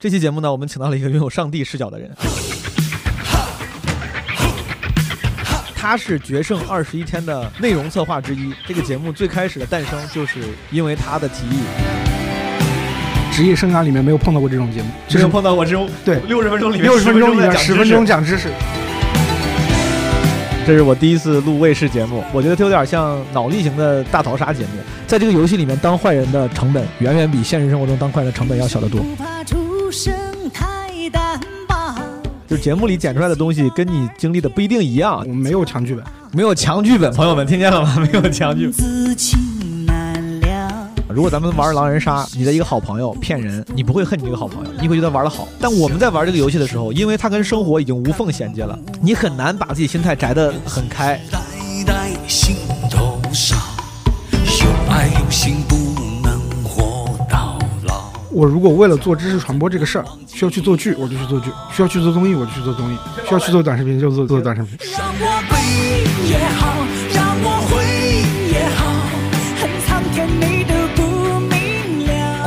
这期节目呢，我们请到了一个拥有上帝视角的人，他是《决胜二十一天》的内容策划之一。这个节目最开始的诞生，就是因为他的提议。职业生涯里面没有碰到过这种节目，没有碰到过这种对六十分钟里面六十分钟里面10十分钟讲知识。这是我第一次录卫视节目，我觉得它有点像脑力型的大逃杀节目。在这个游戏里面，当坏人的成本远远比现实生活中当坏人的成本要小得多。不怕出身太单薄，就节目里剪出来的东西跟你经历的不一定一样我，们没有强剧本，没有强剧本，朋友们听见了吗？没有强剧本。如果咱们玩狼人杀，你的一个好朋友骗人，你不会恨你这个好朋友，你会觉得玩的好。但我们在玩这个游戏的时候，因为它跟生活已经无缝衔接了，你很难把自己心态摘得很开。代代心头上，有爱有心。我如果为了做知识传播这个事儿，需要去做剧，我就去做剧；需要去做综艺，我就去做综艺；需要去做短视频，就做做短视频。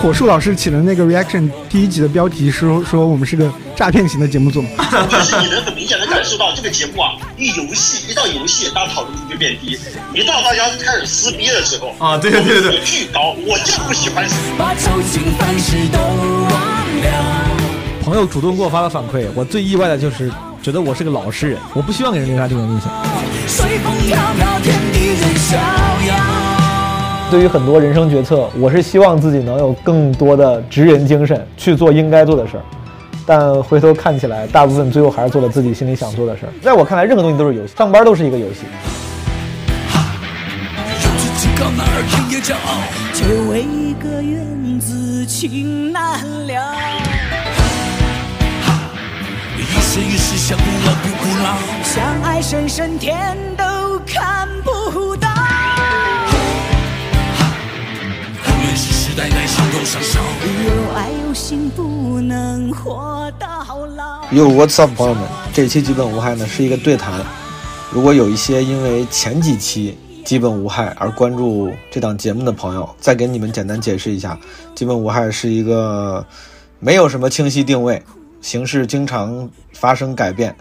火树老师起了那个 reaction 第一集的标题说说我们是个诈骗型的节目组嘛，就是你能很明显的感受到这个节目啊，一游戏一到游戏，大家讨论度就变低；一到大家开始撕逼的时候啊对对对对巨高。我就不喜欢把愁情烦事都忘了。朋友主动给我发了反馈，我最意外的就是觉得我是个老实人，我不希望给人留下这种印象。随风飘飘，天地任逍遥。对于很多人生决策，我是希望自己能有更多的职人精神，去做应该做的事儿。但回头看起来，大部分最后还是做了自己心里想做的事儿。在我看来，任何东西都是游戏，上班都是一个游戏。让自己高哪儿天也骄傲。就为一个缘字情难了。一生一世想不老不不老。相爱深深天都看不到。代在心头上烧。有爱有心不能活到老。Yo What's up，朋友们，这期基本无害呢是一个对谈。如果有一些因为前几期基本无害而关注这档节目的朋友，再给你们简单解释一下，基本无害是一个没有什么清晰定位，形式经常发生改变。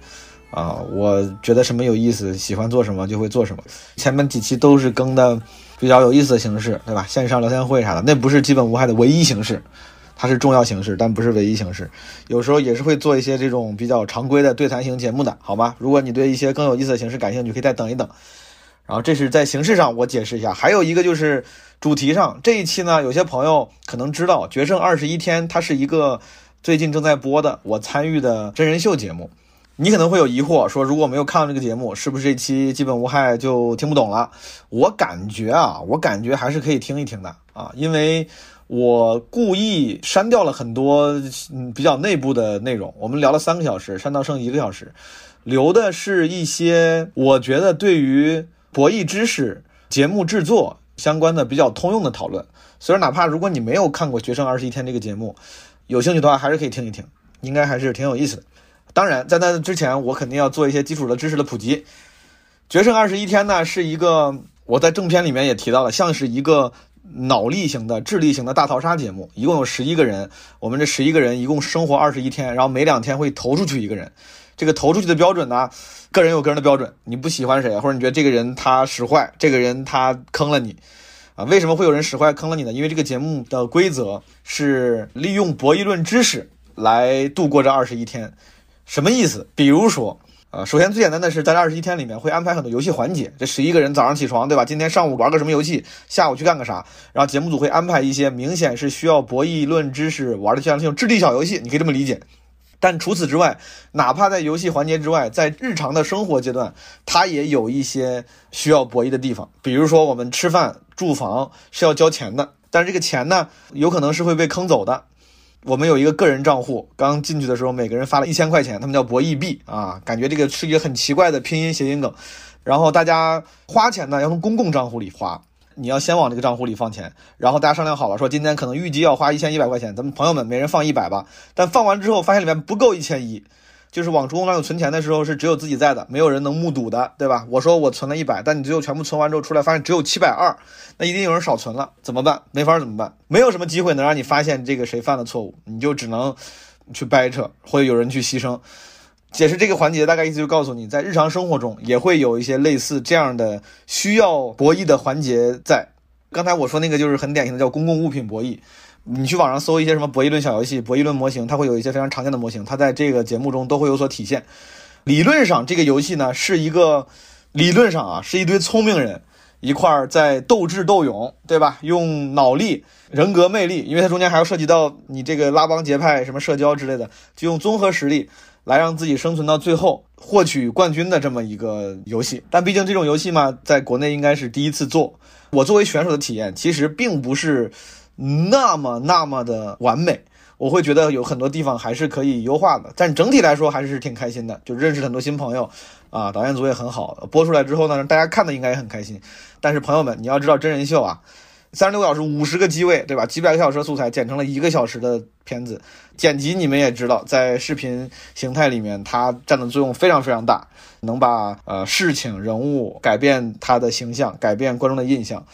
啊，我觉得什么有意思，喜欢做什么就会做什么。前面几期都是更的比较有意思的形式，对吧？线上聊天会啥的，那不是基本无害的唯一形式，它是重要形式，但不是唯一形式。有时候也是会做一些这种比较常规的对谈型节目的，好吗？如果你对一些更有意思的形式感兴趣，可以再等一等。然后这是在形式上我解释一下，还有一个就是主题上，这一期呢，有些朋友可能知道《决胜二十一天》，它是一个最近正在播的我参与的真人秀节目。你可能会有疑惑，说如果没有看到这个节目，是不是这期基本无害就听不懂了？我感觉啊，我感觉还是可以听一听的啊，因为我故意删掉了很多嗯比较内部的内容。我们聊了三个小时，删到剩一个小时，留的是一些我觉得对于博弈知识、节目制作相关的比较通用的讨论。所以，哪怕如果你没有看过《决胜二十一天》这个节目，有兴趣的话，还是可以听一听，应该还是挺有意思的。当然，在那之前，我肯定要做一些基础的知识的普及。决胜二十一天呢，是一个我在正片里面也提到了，像是一个脑力型的、智力型的大逃杀节目，一共有十一个人，我们这十一个人一共生活二十一天，然后每两天会投出去一个人。这个投出去的标准呢，个人有个人的标准，你不喜欢谁，或者你觉得这个人他使坏，这个人他坑了你。啊，为什么会有人使坏坑了你呢？因为这个节目的规则是利用博弈论知识来度过这二十一天。什么意思？比如说，呃，首先最简单的是，在这二十一天里面会安排很多游戏环节。这十一个人早上起床，对吧？今天上午玩个什么游戏，下午去干个啥？然后节目组会安排一些明显是需要博弈论知识玩的像这种智力小游戏，你可以这么理解。但除此之外，哪怕在游戏环节之外，在日常的生活阶段，它也有一些需要博弈的地方。比如说，我们吃饭、住房是要交钱的，但是这个钱呢，有可能是会被坑走的。我们有一个个人账户，刚进去的时候，每个人发了一千块钱，他们叫博弈币啊，感觉这个是一个很奇怪的拼音谐音梗。然后大家花钱呢，要从公共账户里花，你要先往这个账户里放钱，然后大家商量好了，说今天可能预计要花一千一百块钱，咱们朋友们每人放一百吧。但放完之后发现里面不够一千一，就是往公共账户存钱的时候是只有自己在的，没有人能目睹的，对吧？我说我存了一百，但你最后全部存完之后出来发现只有七百二，那一定有人少存了，怎么办？没法怎么办？没有什么机会能让你发现这个谁犯了错误，你就只能去掰扯，或者有人去牺牲。解释这个环节，大概意思就告诉你，在日常生活中也会有一些类似这样的需要博弈的环节在。刚才我说那个就是很典型的叫公共物品博弈。你去网上搜一些什么博弈论小游戏、博弈论模型，它会有一些非常常见的模型，它在这个节目中都会有所体现。理论上，这个游戏呢是一个理论上啊是一堆聪明人一块儿在斗智斗勇，对吧？用脑力、人格魅力，因为它中间还要涉及到你这个拉帮结派、什么社交之类的，就用综合实力来让自己生存到最后，获取冠军的这么一个游戏。但毕竟这种游戏嘛，在国内应该是第一次做。我作为选手的体验，其实并不是。那么那么的完美，我会觉得有很多地方还是可以优化的，但整体来说还是挺开心的，就认识很多新朋友，啊，导演组也很好，播出来之后呢，大家看的应该也很开心。但是朋友们，你要知道真人秀啊，三十六个小时，五十个机位，对吧？几百个小时的素材剪成了一个小时的片子，剪辑你们也知道，在视频形态里面它占的作用非常非常大，能把呃事情人物改变他的形象，改变观众的印象。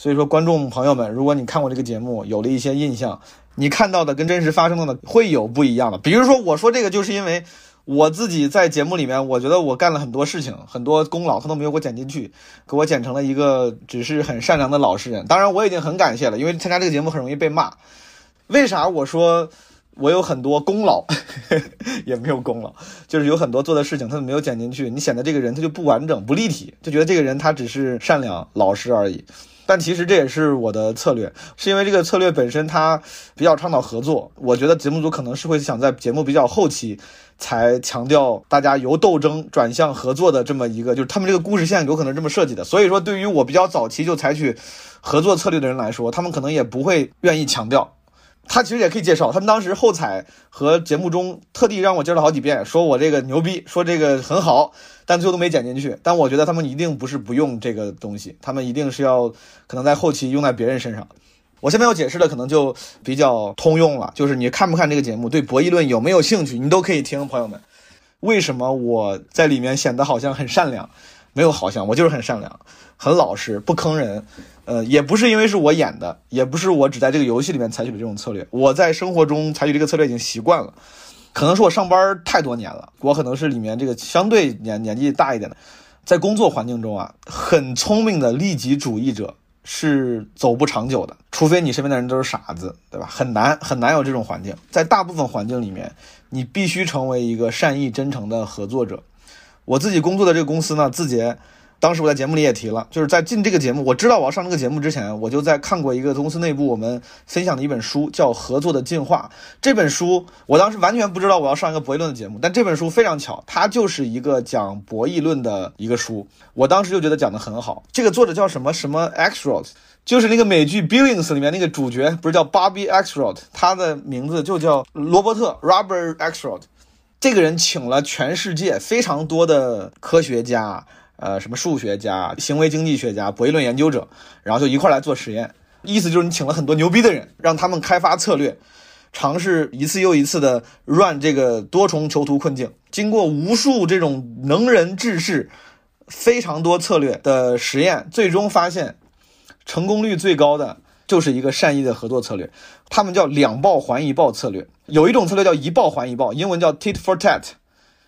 所以说，观众朋友们，如果你看过这个节目，有了一些印象，你看到的跟真实发生的会有不一样的。比如说，我说这个，就是因为我自己在节目里面，我觉得我干了很多事情，很多功劳他都没有给我剪进去，给我剪成了一个只是很善良的老实人。当然，我已经很感谢了，因为参加这个节目很容易被骂。为啥我说我有很多功劳，也没有功劳，就是有很多做的事情他都没有剪进去，你显得这个人他就不完整、不立体，就觉得这个人他只是善良、老实而已。但其实这也是我的策略，是因为这个策略本身它比较倡导合作。我觉得节目组可能是会想在节目比较后期才强调大家由斗争转向合作的这么一个，就是他们这个故事线有可能这么设计的。所以说，对于我比较早期就采取合作策略的人来说，他们可能也不会愿意强调。他其实也可以介绍，他们当时后采和节目中特地让我介绍好几遍，说我这个牛逼，说这个很好。但最后都没剪进去。但我觉得他们一定不是不用这个东西，他们一定是要可能在后期用在别人身上。我下面要解释的可能就比较通用了，就是你看不看这个节目，对博弈论有没有兴趣，你都可以听。朋友们，为什么我在里面显得好像很善良？没有好像，我就是很善良，很老实，不坑人。呃，也不是因为是我演的，也不是我只在这个游戏里面采取的这种策略，我在生活中采取这个策略已经习惯了。可能是我上班太多年了，我可能是里面这个相对年年纪大一点的，在工作环境中啊，很聪明的利己主义者是走不长久的，除非你身边的人都是傻子，对吧？很难很难有这种环境，在大部分环境里面，你必须成为一个善意真诚的合作者。我自己工作的这个公司呢，字节。当时我在节目里也提了，就是在进这个节目，我知道我要上这个节目之前，我就在看过一个公司内部我们分享的一本书，叫《合作的进化》。这本书我当时完全不知道我要上一个博弈论的节目，但这本书非常巧，它就是一个讲博弈论的一个书。我当时就觉得讲得很好。这个作者叫什么什么 Axelrod，就是那个美剧《Billions》里面那个主角，不是叫 Bobby Axelrod，他的名字就叫罗伯特 Robert Axelrod。这个人请了全世界非常多的科学家。呃，什么数学家、行为经济学家、博弈论研究者，然后就一块来做实验。意思就是你请了很多牛逼的人，让他们开发策略，尝试一次又一次的 run 这个多重囚徒困境。经过无数这种能人志士、非常多策略的实验，最终发现成功率最高的就是一个善意的合作策略。他们叫两报还一报策略。有一种策略叫一报还一报，英文叫 tit for tat。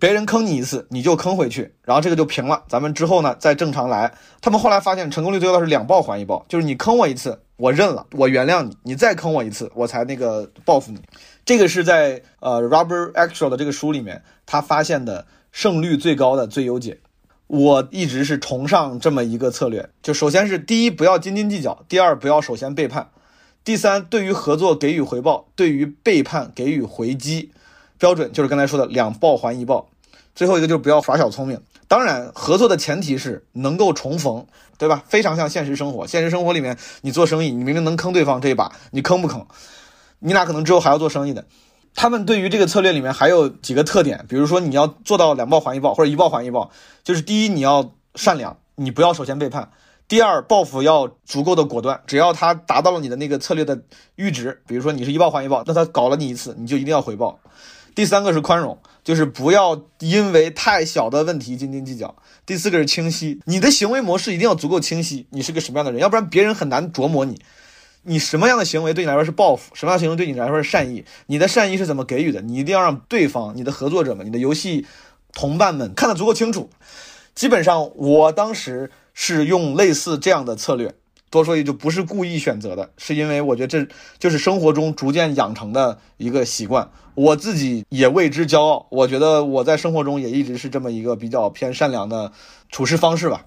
别人坑你一次，你就坑回去，然后这个就平了。咱们之后呢，再正常来。他们后来发现，成功率最高的是两报还一报，就是你坑我一次，我认了，我原谅你，你再坑我一次，我才那个报复你。这个是在呃 Robert Axel 的这个书里面，他发现的胜率最高的最优解。我一直是崇尚这么一个策略，就首先是第一，不要斤斤计较；第二，不要首先背叛；第三，对于合作给予回报，对于背叛给予回击。标准就是刚才说的两报还一报，最后一个就是不要耍小聪明。当然，合作的前提是能够重逢，对吧？非常像现实生活。现实生活里面，你做生意，你明明能坑对方这一把，你坑不坑？你俩可能之后还要做生意的。他们对于这个策略里面还有几个特点，比如说你要做到两报还一报或者一报还一报，就是第一你要善良，你不要首先背叛；第二报复要足够的果断，只要他达到了你的那个策略的阈值，比如说你是一报还一报，那他搞了你一次，你就一定要回报。第三个是宽容，就是不要因为太小的问题斤斤计较。第四个是清晰，你的行为模式一定要足够清晰，你是个什么样的人，要不然别人很难琢磨你。你什么样的行为对你来说是报复，什么样的行为对你来说是善意？你的善意是怎么给予的？你一定要让对方、你的合作者们、你的游戏同伴们看得足够清楚。基本上，我当时是用类似这样的策略。多说一句，不是故意选择的，是因为我觉得这就是生活中逐渐养成的一个习惯，我自己也为之骄傲。我觉得我在生活中也一直是这么一个比较偏善良的处事方式吧。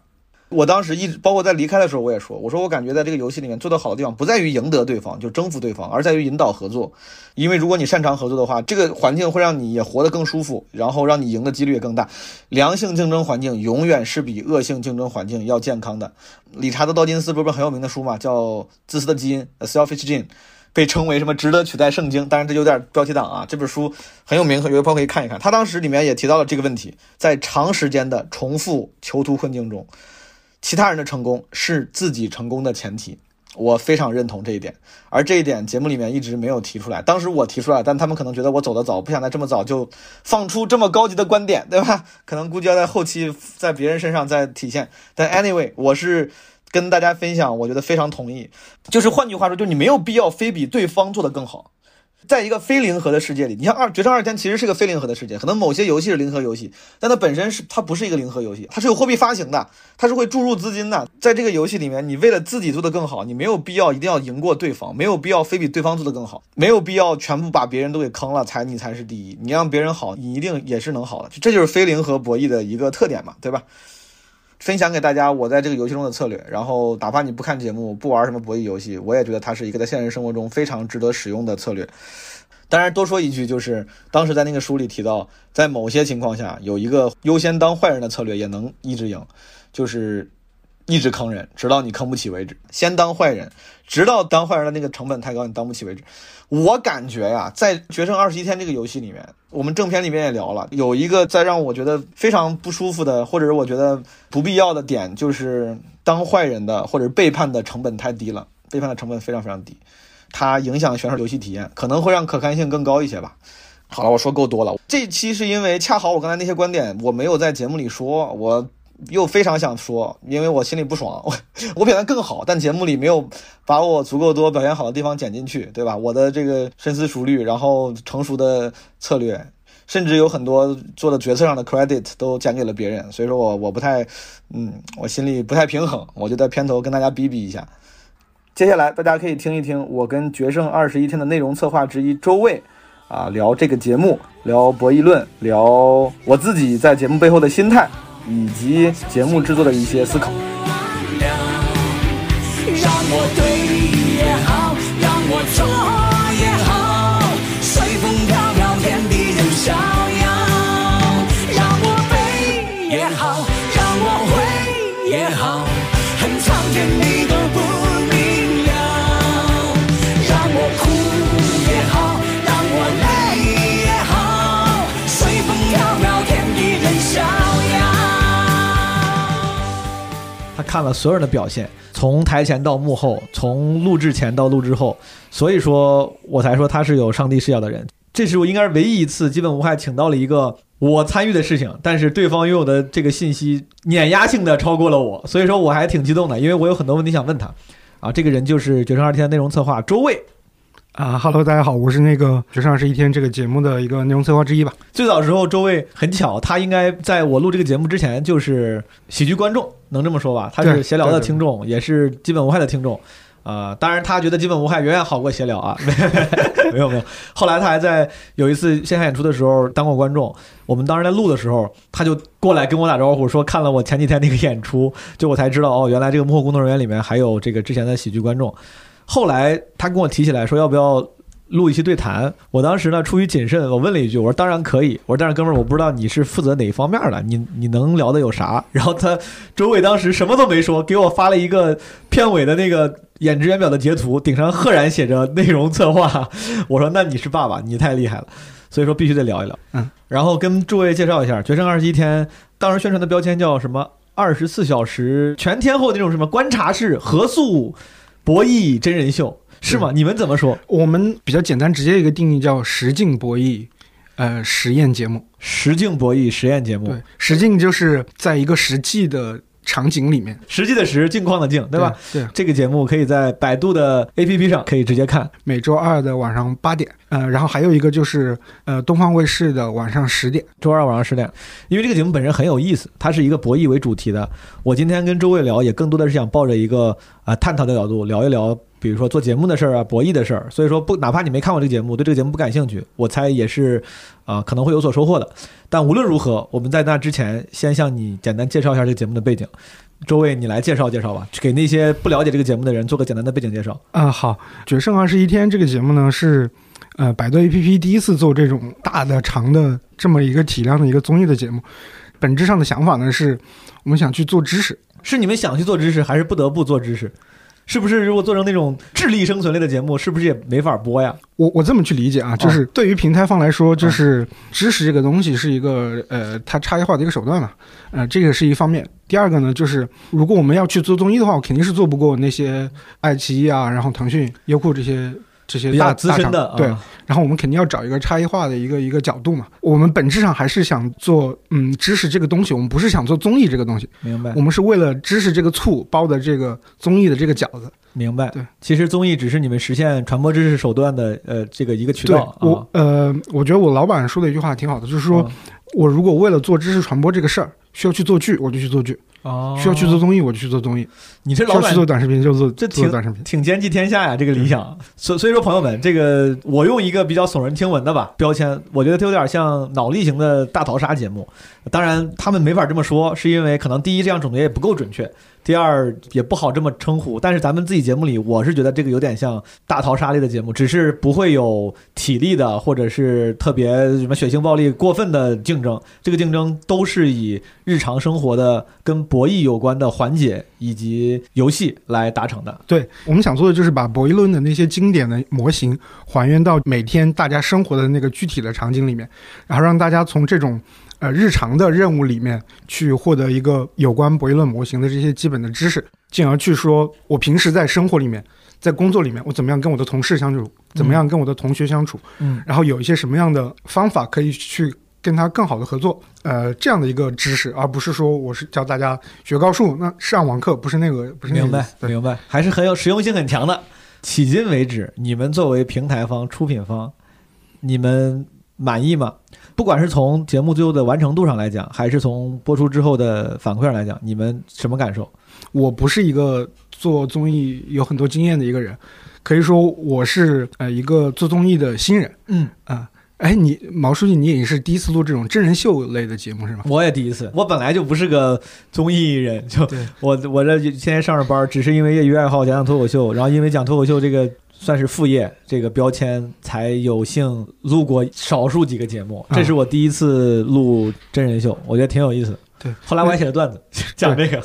我当时一直，包括在离开的时候，我也说，我说我感觉在这个游戏里面做得好的地方，不在于赢得对方，就征服对方，而在于引导合作。因为如果你擅长合作的话，这个环境会让你也活得更舒服，然后让你赢的几率也更大。良性竞争环境永远是比恶性竞争环境要健康的。理查德·道金斯不是很有名的书嘛，叫《自私的基因》Selfish Gene），被称为什么值得取代圣经？当然这有点标题党啊。这本书很有名，有的朋友可以看一看。他当时里面也提到了这个问题，在长时间的重复囚徒困境中。其他人的成功是自己成功的前提，我非常认同这一点。而这一点节目里面一直没有提出来。当时我提出来，但他们可能觉得我走得早，不想在这么早就放出这么高级的观点，对吧？可能估计要在后期在别人身上再体现。但 anyway，我是跟大家分享，我觉得非常同意。就是换句话说，就你没有必要非比对方做得更好。在一个非零和的世界里，你像二《决胜二天》其实是个非零和的世界，可能某些游戏是零和游戏，但它本身是它不是一个零和游戏，它是有货币发行的，它是会注入资金的。在这个游戏里面，你为了自己做得更好，你没有必要一定要赢过对方，没有必要非比对方做得更好，没有必要全部把别人都给坑了才你才是第一。你让别人好，你一定也是能好的，这就是非零和博弈的一个特点嘛，对吧？分享给大家我在这个游戏中的策略，然后哪怕你不看节目，不玩什么博弈游戏，我也觉得它是一个在现实生活中非常值得使用的策略。当然，多说一句，就是当时在那个书里提到，在某些情况下，有一个优先当坏人的策略也能一直赢，就是一直坑人，直到你坑不起为止。先当坏人，直到当坏人的那个成本太高，你当不起为止。我感觉呀，在《决胜二十一天》这个游戏里面，我们正片里面也聊了，有一个在让我觉得非常不舒服的，或者是我觉得不必要的点，就是当坏人的或者背叛的成本太低了，背叛的成本非常非常低，它影响选手游戏体验，可能会让可看性更高一些吧。好了，我说够多了。这期是因为恰好我刚才那些观点我没有在节目里说，我。又非常想说，因为我心里不爽，我 我表现更好，但节目里没有把我足够多表现好的地方剪进去，对吧？我的这个深思熟虑，然后成熟的策略，甚至有很多做的决策上的 credit 都剪给了别人，所以说我我不太，嗯，我心里不太平衡，我就在片头跟大家比比一下。接下来大家可以听一听我跟决胜二十一天的内容策划之一周卫啊聊这个节目，聊博弈论，聊我自己在节目背后的心态。以及节目制作的一些思考。让我对你也好，让我错看了所有人的表现，从台前到幕后，从录制前到录制后，所以说我才说他是有上帝视角的人。这是我应该是唯一一次基本无害请到了一个我参与的事情，但是对方拥有的这个信息碾压性的超过了我，所以说我还挺激动的，因为我有很多问题想问他。啊，这个人就是《决胜二天》内容策划周卫。啊哈喽，大家好，我是那个《决胜二十一天》这个节目的一个内容策划之一吧。最早时候，周卫很巧，他应该在我录这个节目之前就是喜剧观众，能这么说吧？他是闲聊的听众，也是基本无害的听众。呃，当然他觉得基本无害远远好过闲聊啊，没有没有。后来他还在有一次线下演出的时候当过观众，我们当时在录的时候，他就过来跟我打招呼，说看了我前几天那个演出，就我才知道哦，原来这个幕后工作人员里面还有这个之前的喜剧观众。后来他跟我提起来说要不要录一期对谈，我当时呢出于谨慎，我问了一句，我说当然可以，我说但是哥们儿，我不知道你是负责哪一方面的，你你能聊的有啥？然后他周伟当时什么都没说，给我发了一个片尾的那个演职员表的截图，顶上赫然写着内容策划。我说那你是爸爸，你太厉害了，所以说必须得聊一聊。嗯，然后跟诸位介绍一下，《决胜二十一天》当时宣传的标签叫什么？二十四小时全天候那种什么观察式合宿博弈真人秀是吗？你们怎么说？我们比较简单直接一个定义叫实境博弈，呃，实验节目。实境博弈实验节目对，实境就是在一个实际的场景里面，实际的实，境况的境，对吧？？对，这个节目可以在百度的 APP 上可以直接看。每周二的晚上八点，呃，然后还有一个就是呃东方卫视的晚上十点，周二晚上十点，因为这个节目本身很有意思，它是一个博弈为主题的。我今天跟周卫聊，也更多的是想抱着一个啊、探讨的角度聊一聊，比如说做节目的事儿啊，博弈的事儿。所以说不，哪怕你没看过这个节目，对这个节目不感兴趣，我猜也是啊、可能会有所收获的。但无论如何，我们在那之前先向你简单介绍一下这个节目的背景。周卫，你来介绍介绍吧，给那些不了解这个节目的人做个简单的背景介绍。啊、好，《决胜二十一天》这个节目呢是，呃，百度 APP 第一次做这种大的、长的这么一个体量的一个综艺的节目。本质上的想法呢是，我们想去做知识，是你们想去做知识，还是不得不做知识？是不是如果做成那种智力生存类的节目，是不是也没法播呀？我我这么去理解啊，就是对于平台方来说，就是知识这个东西是一个呃，它差异化的一个手段嘛，呃，这个是一方面。第二个呢，就是如果我们要去做综艺的话，我肯定是做不过那些爱奇艺啊，然后腾讯、优酷这些这些大资深的，对，啊然后我们肯定要找一个差异化的一个一个角度嘛。我们本质上还是想做嗯知识这个东西，我们不是想做综艺这个东西，明白我，们是为了知识这个醋包的这个综艺的这个饺子。明白。对，其实综艺只是你们实现传播知识手段的呃这个一个渠对道我啊。呃，我觉得我老板说的一句话挺好的，就是说。嗯我如果为了做知识传播这个事儿，需要去做剧，我就去做剧；哦，需要去做综艺，我就去做综艺；你这老板需要去做短视频，就做这挺做短视频。挺兼济天下呀，这个理想。所所以说，朋友们，这个我用一个比较耸人听闻的吧标签，我觉得它有点像脑力型的大逃杀节目。当然，他们没法这么说，是因为可能第一这样总结也不够准确，第二也不好这么称呼。但是咱们自己节目里，我是觉得这个有点像大逃杀类的节目，只是不会有体力的，或者是特别什么血腥暴力过分的竞争。这个竞争都是以日常生活的跟博弈有关的环节以及游戏来达成的。对我们想做的就是把博弈论的那些经典的模型还原到每天大家生活的那个具体的场景里面，然后让大家从这种呃日常的任务里面去获得一个有关博弈论模型的这些基本的知识，进而去说我平时在生活里面。在工作里面，我怎么样跟我的同事相处？怎么样跟我的同学相处？嗯，然后有一些什么样的方法可以去跟他更好的合作？呃，这样的一个知识，而不是说我是教大家学高数，那上网课不是那个，不是那个明白明白，还是很有实用性很强的。迄今为止，你们作为平台方、出品方，你们满意吗？不管是从节目最后的完成度上来讲，还是从播出之后的反馈上来讲，你们什么感受？我不是一个做综艺有很多经验的一个人，可以说我是呃一个做综艺的新人嗯，啊。哎，你毛书记，你也是第一次录这种真人秀类的节目是吗？我也第一次，我本来就不是个综艺人，就我我这现在上着班，只是因为业余爱好讲讲脱口秀，然后因为讲脱口秀这个算是副业这个标签，才有幸录过少数几个节目。啊这是我第一次录真人秀，我觉得挺有意思的。对，后来我还写了段子讲这个，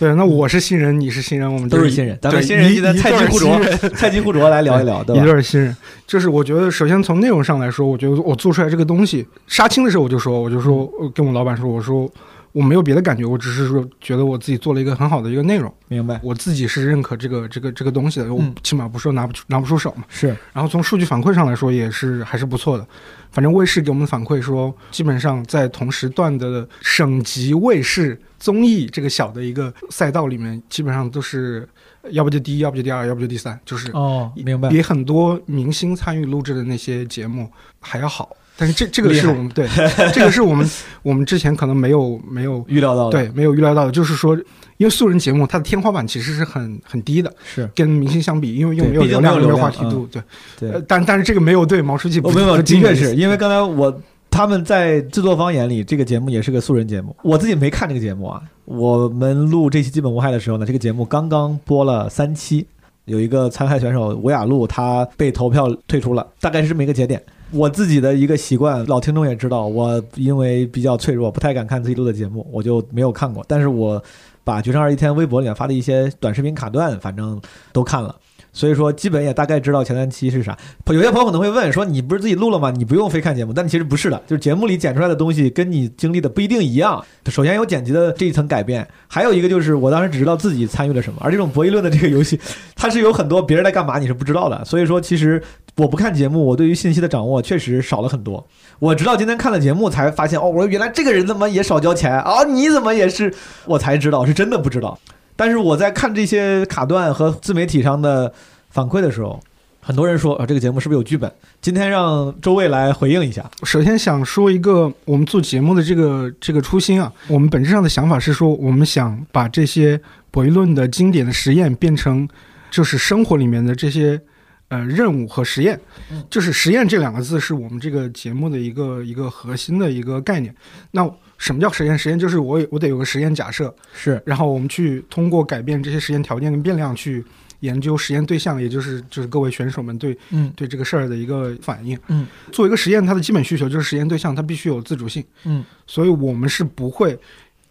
对，那我是新人，你是新人，我们都是新人，咱们新人一一今天菜鸡互啄，菜鸡互啄来聊一聊，对一吧？对儿新人，就是我觉得，首先从内容上来说，我觉得我做出来这个东西，杀青的时候我就说，我就说，跟我老板说，我说我没有别的感觉，我只是说觉得我自己做了一个很好的一个内容，明白，我自己是认可这个这个这个东西的，我嗯起码不是说拿不出拿不出手嘛。是然后从数据反馈上来说，也是还是不错的。反正卫视给我们反馈说，基本上在同时段的省级卫视综艺这个小的一个赛道里面，基本上都是要不就第一，要不就第二，要不就第三，就是哦，明白。比很多明星参与录制的那些节目还要好。但是这这个是我们对，这个是我们 我们之前可能没有没有预料到的，对没有预料到的，就是说，因为素人节目它的天花板其实是很很低的，是跟明星相比，因为又没有流量，没有话题度，对。对呃，但但是这个没有对毛书记不哦，没有，没有的确是因为刚才我他们在制作方眼里，这个节目也是个素人节目。我自己没看这个节目啊。我们录这期基本无害的时候呢，这个节目刚刚播了三期，有一个参赛选手吴雅璐，她被投票退出了，大概是这么一个节点。我自己的一个习惯，老听众也知道，我因为比较脆弱，不太敢看自己录的节目，我就没有看过。但是我把《决胜二十一天》微博里面发的一些短视频卡段，反正都看了。所以说基本也大概知道前三期是啥。有些朋友可能会问说，你不是自己录了吗？你不用非看节目，但其实不是的，就是节目里剪出来的东西跟你经历的不一定一样。首先有剪辑的这一层改变，还有一个就是我当时只知道自己参与了什么，而这种博弈论的这个游戏，它是有很多别人在干嘛你是不知道的。所以说，其实我不看节目，我对于信息的掌握确实少了很多。我直到今天看了节目才发现，哦，我原来这个人怎么也少交钱啊？你怎么也是？我才知道，是真的不知道。但是我在看这些卡段和自媒体上的反馈的时候，很多人说啊，这个节目是不是有剧本？今天让周卫来回应一下。首先想说一个我们做节目的这个这个初心啊，我们本质上的想法是说，我们想把这些博弈论的经典的实验变成就是生活里面的这些呃任务和实验，就是实验这两个字是我们这个节目的一个一个核心的一个概念。那什么叫实验？实验就是我我得有个实验假设，是然后我们去通过改变这些实验条件跟变量去研究实验对象，也就是就是各位选手们对嗯对这个事儿的一个反应。嗯，做一个实验，它的基本需求就是实验对象它必须有自主性。嗯，所以我们是不会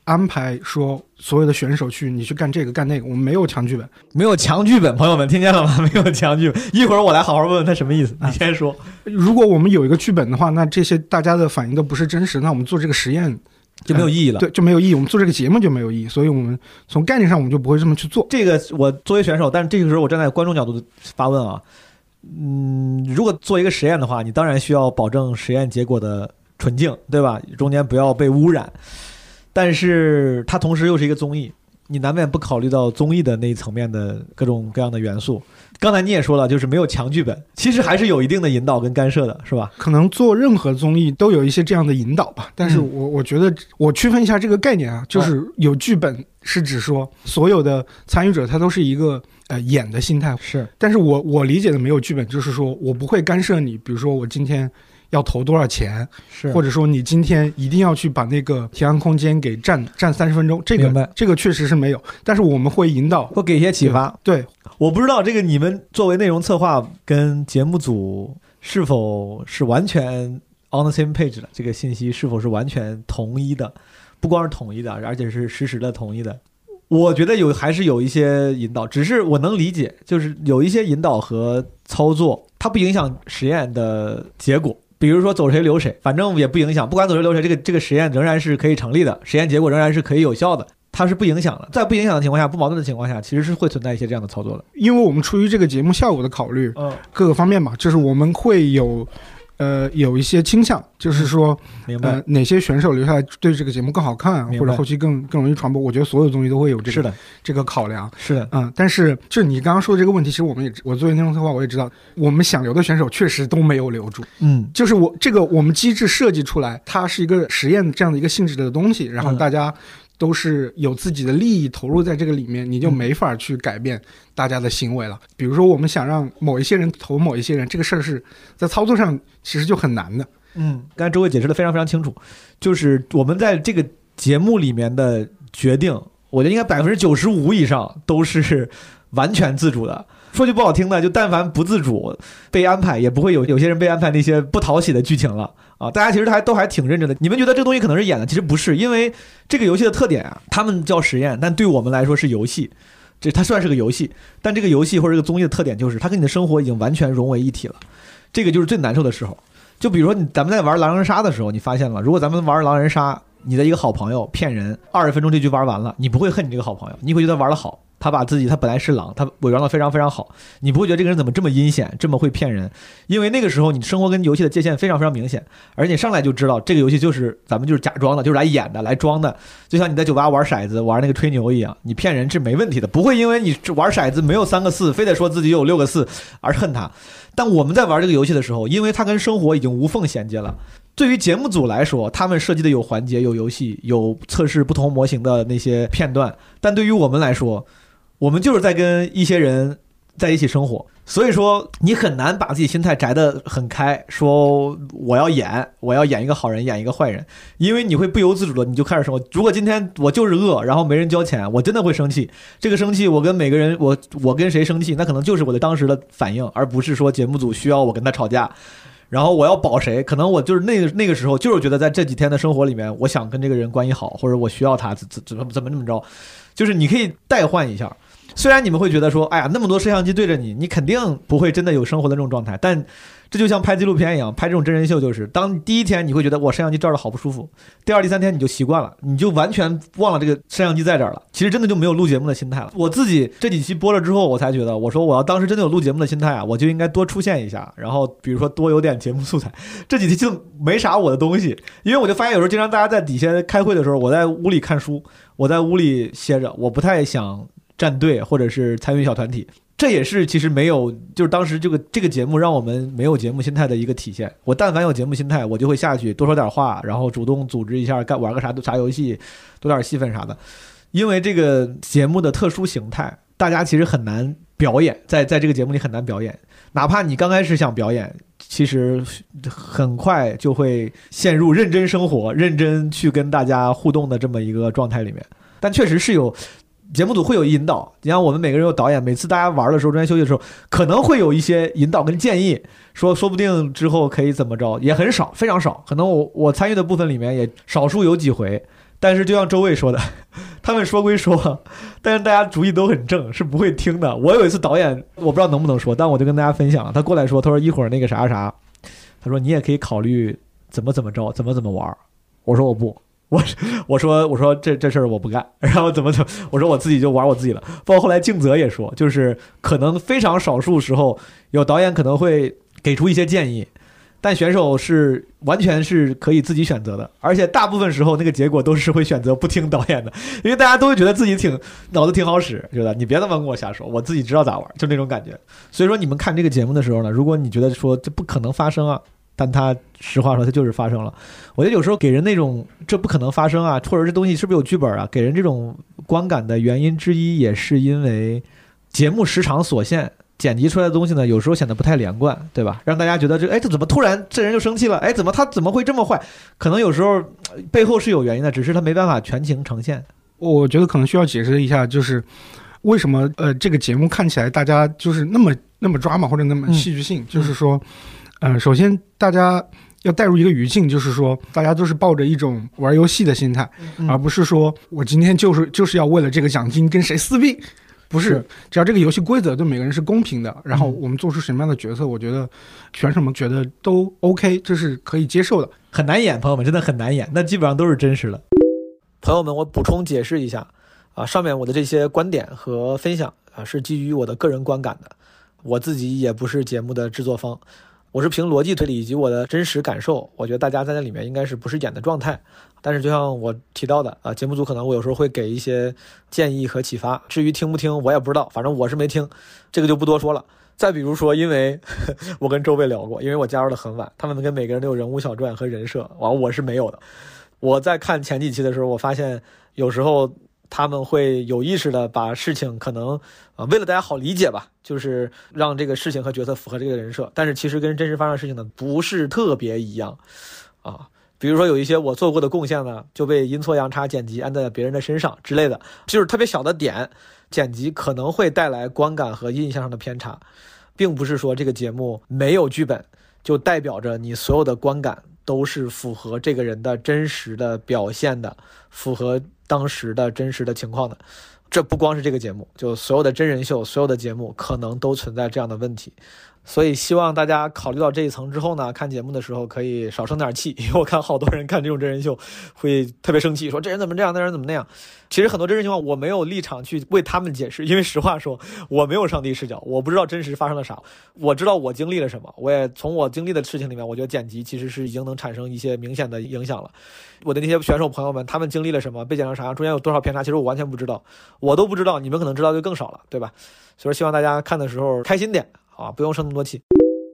安排说所有的选手去你去干这个干那个，我们没有强剧本。没有强剧本，朋友们听见了吗？没有强剧本。一会儿我来好好问问他什么意思。你先说。如果我们有一个剧本的话，那这些大家的反应都不是真实，那我们做这个实验就没有意义了。对就没有意义，我们做这个节目就没有意义。所以我们从概念上我们就不会这么去做。这个我作为选手，但是这个时候我站在观众角度发问啊，嗯，如果做一个实验的话，你当然需要保证实验结果的纯净，对吧？中间不要被污染。但是它同时又是一个综艺，你难免不考虑到综艺的那一层面的各种各样的元素。刚才你也说了，就是没有强剧本，其实还是有一定的引导跟干涉的，是吧？可能做任何综艺都有一些这样的引导吧，但是嗯。我我觉得我区分一下这个概念啊，就是有剧本是指说所有的参与者他都是一个呃演的心态，是。但是我我理解的没有剧本，就是说我不会干涉你，比如说我今天要投多少钱，是或者说你今天一定要去把那个提案空间给占占三十分钟，这个这个确实是没有，但是我们会引导，会给一些启发。对，我不知道这个你们作为内容策划跟节目组是否是完全 on the same page 的，这个信息是否是完全统一的？不光是统一的，而且是实时的统一的。我觉得有还是有一些引导，只是我能理解，就是有一些引导和操作，它不影响实验的结果。比如说走谁留谁，反正也不影响，不管走谁留谁，这个这个实验仍然是可以成立的，实验结果仍然是可以有效的，它是不影响的。在不影响的情况下，不矛盾的情况下，其实是会存在一些这样的操作的。因为我们出于这个节目效果的考虑，嗯，各个方面吧，就是我们会有。呃，有一些倾向，就是说，明白呃，。哪些选手留下来对这个节目更好看或者后期更更容易传播？我觉得所有东西都会有这个这个考量。是的，嗯，但是就你刚刚说的这个问题，其实我们也我作为内容策划，我也知道，我们想留的选手确实都没有留住。嗯，就是我这个我们机制设计出来，它是一个实验这样的一个性质的东西，然后嗯大家都是有自己的利益投入在这个里面，你就没法去改变大家的行为了。比如说，我们想让某一些人投某一些人，这个事儿是在操作上其实就很难的。嗯，刚才周伟解释的非常非常清楚，就是我们在这个节目里面的决定，我觉得应该百分之九十五以上都是完全自主的。说句不好听的，就但凡不自主被安排，也不会有有些人被安排那些不讨喜的剧情了啊！大家其实还都还挺认真的。你们觉得这东西可能是演的，其实不是，因为这个游戏的特点啊，他们叫实验，但对我们来说是游戏。这它算是个游戏，但这个游戏或者这个综艺的特点就是它跟你的生活已经完全融为一体了，这个就是最难受的时候。就比如说你咱们在玩狼人杀的时候，你发现了，如果咱们玩狼人杀，你的一个好朋友骗人，二十分钟这局玩完了，你不会恨你这个好朋友，你会觉得玩的好，他把自己他本来是狼，他伪装的非常非常好，你不会觉得这个人怎么这么阴险，这么会骗人，因为那个时候你生活跟游戏的界限非常非常明显，而且上来就知道这个游戏就是咱们就是假装的，就是来演的，来装的，就像你在酒吧玩骰子玩那个吹牛一样，你骗人是没问题的，不会因为你玩骰子没有三个四，非得说自己有六个四而恨他。但我们在玩这个游戏的时候，因为它跟生活已经无缝衔接了。对于节目组来说，他们设计的有环节、有游戏、有测试不同模型的那些片段，但对于我们来说，我们就是在跟一些人在一起生活，所以说你很难把自己心态摘得很开，说我要演，我要演一个好人，演一个坏人，因为你会不由自主的你就开始生活。如果今天我就是饿，然后没人交钱，我真的会生气。这个生气，我跟每个人，我我跟谁生气，那可能就是我的当时的反应，而不是说节目组需要我跟他吵架。然后我要保谁？可能我就是那个那个时候，就是觉得在这几天的生活里面，我想跟这个人关系好，或者我需要他怎怎怎么怎么怎么着，就是你可以代换一下。虽然你们会觉得说，哎呀，那么多摄像机对着你，你肯定不会真的有生活的这种状态，但这就像拍纪录片一样，拍这种真人秀就是，当第一天你会觉得我摄像机照着好不舒服，第二、第三天你就习惯了，你就完全忘了这个摄像机在这儿了。其实真的就没有录节目的心态了。我自己这几期播了之后，我才觉得，我说我要当时真的有录节目的心态啊，我就应该多出现一下，然后比如说多有点节目素材。这几期就没啥我的东西，因为我就发现有时候经常大家在底下开会的时候，我在屋里看书，我在屋里歇着，我不太想站队或者是参与小团体。这也是其实没有，就是当时这个这个节目让我们没有节目心态的一个体现。我但凡有节目心态，我就会下去多说点话，然后主动组织一下干玩个啥啥游戏，多点戏份啥的。因为这个节目的特殊形态，大家其实很难表演，在在这个节目里很难表演。哪怕你刚开始想表演，其实很快就会陷入认真生活、认真去跟大家互动的这么一个状态里面。但确实是有节目组会有引导，你像我们每个人有导演，每次大家玩的时候、中间休息的时候，可能会有一些引导跟建议，说说不定之后可以怎么着，也很少，非常少。可能我我参与的部分里面也少数有几回。但是就像周卫说的，他们说归说，但是大家主意都很正，是不会听的。我有一次导演，我不知道能不能说，但我就跟大家分享了。他过来说，他说一会儿那个啥啥，他说你也可以考虑怎么怎么着，怎么怎么玩。我说我不，我我说我说这这事儿我不干。然后怎么怎么，我说我自己就玩我自己了。包括后来静泽也说，就是可能非常少数时候有导演可能会给出一些建议。但选手是完全是可以自己选择的，而且大部分时候那个结果都是会选择不听导演的，因为大家都会觉得自己挺脑子挺好使，觉得你别他妈跟我瞎说，我自己知道咋玩，就那种感觉。所以说你们看这个节目的时候呢，如果你觉得说这不可能发生啊，但它实话说它就是发生了。我觉得有时候给人那种这不可能发生啊，或者这东西是不是有剧本啊，给人这种观感的原因之一，也是因为节目时长所限。剪辑出来的东西呢，有时候显得不太连贯，对吧？让大家觉得这，哎，这怎么突然这人就生气了？哎，怎么他怎么会这么坏？可能有时候呃背后是有原因的，只是他没办法全情呈现。我觉得可能需要解释一下，就是为什么呃这个节目看起来大家就是那么那么抓马或者那么戏剧性，就是说，呃，首先大家要带入一个语境，就是说大家都是抱着一种玩游戏的心态，嗯而不是说我今天就是就是要为了这个奖金跟谁撕逼。不是是，只要这个游戏规则对每个人是公平的，然后嗯我们做出什么样的决策，我觉得选手们觉得都 OK，这是可以接受的。很难演，朋友们真的很难演，那基本上都是真实的。朋友们，我补充解释一下啊，上面我的这些观点和分享啊，是基于我的个人观感的，我自己也不是节目的制作方，我是凭逻辑推理以及我的真实感受，我觉得大家在那里面应该是不是演的状态。但是就像我提到的啊，节目组可能我有时候会给一些建议和启发，至于听不听我也不知道，反正我是没听，这个就不多说了。再比如说，因为 我跟周卫聊过，因为我加入的很晚，他们跟每个人都有人物小传和人设，完我是没有的。我在看前几期的时候，我发现有时候他们会有意识的把事情可能啊、为了大家好理解吧，就是让这个事情和角色符合这个人设，但是其实跟真实发生的事情呢不是特别一样啊。比如说有一些我做过的贡献呢，就被阴错阳差剪辑安在别人的身上之类的，就是特别小的点，剪辑可能会带来观感和印象上的偏差，并不是说这个节目没有剧本就代表着你所有的观感都是符合这个人的真实的表现的，符合当时的真实的情况的。这不光是这个节目，就所有的真人秀、所有的节目可能都存在这样的问题。所以希望大家考虑到这一层之后呢，看节目的时候可以少生点气，因 为我看好多人看这种真人秀会特别生气，说这人怎么这样，那人怎么那样。其实很多真实情况我没有立场去为他们解释，因为实话说，我没有上帝视角，我不知道真实发生了啥，我知道我经历了什么，我也从我经历的事情里面，我觉得剪辑其实是已经能产生一些明显的影响了。我的那些选手朋友们，他们经历了什么，被剪成啥样，中间有多少偏差，其实我完全不知道，我都不知道，你们可能知道就更少了，对吧？所以说希望大家看的时候开心点啊，不用生那么多气。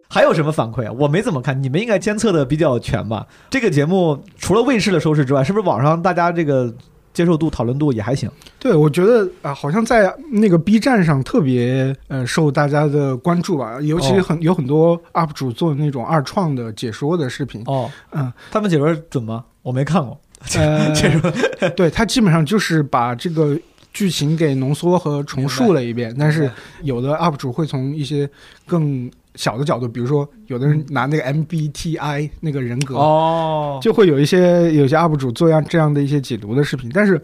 还有什么反馈啊？我没怎么看，你们应该监测的比较全吧？这个节目除了卫视的收视之外，是不是网上大家这个接受度、讨论度也还行？对，我觉得啊、好像在那个 B 站上特别呃受大家的关注吧，尤其哦很、有很多 UP 主做那种二创的解说的视频，哦，嗯，他们解说准吗？我没看过。呃，解说对他基本上就是把这个剧情给浓缩和重述了一遍，但是有的 UP 主会从一些更小的角度，比如说有的人拿那个 MBTI 那个人格，哦，就会有一些有些 UP 主做样这样的一些解读的视频，但是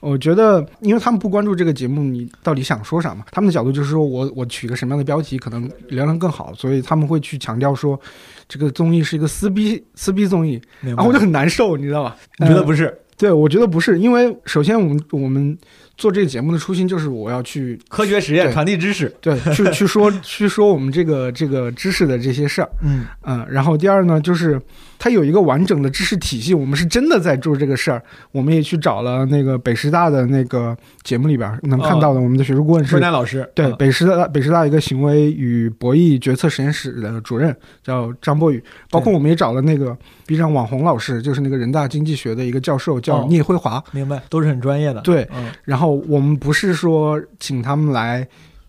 我觉得，因为他们不关注这个节目，你到底想说啥嘛？他们的角度就是说我我取个什么样的标题，可能流量更好，所以他们会去强调说，这个综艺是一个撕逼撕逼综艺，然后我就很难受，你知道吧？你觉得不是？是？对，我觉得不是，因为首先我们我们做这个节目的初心就是我要去科学实验传递知识，对去去说 去说我们这个这个知识的这些事儿，嗯，嗯，然后第二呢，就是它有一个完整的知识体系，我们是真的在做这个事儿，我们也去找了那个北师大的那个节目里边能看到的，我们的学术顾问是对嗯北师大北师大一个行为与博弈决策实验室的主任叫张博宇，包括我们也找了那个 B 站网红老师，就是那个人大经济学的一个教授叫哦聂辉华，明白，都是很专业的，对，嗯，然后我们不是说请他们来，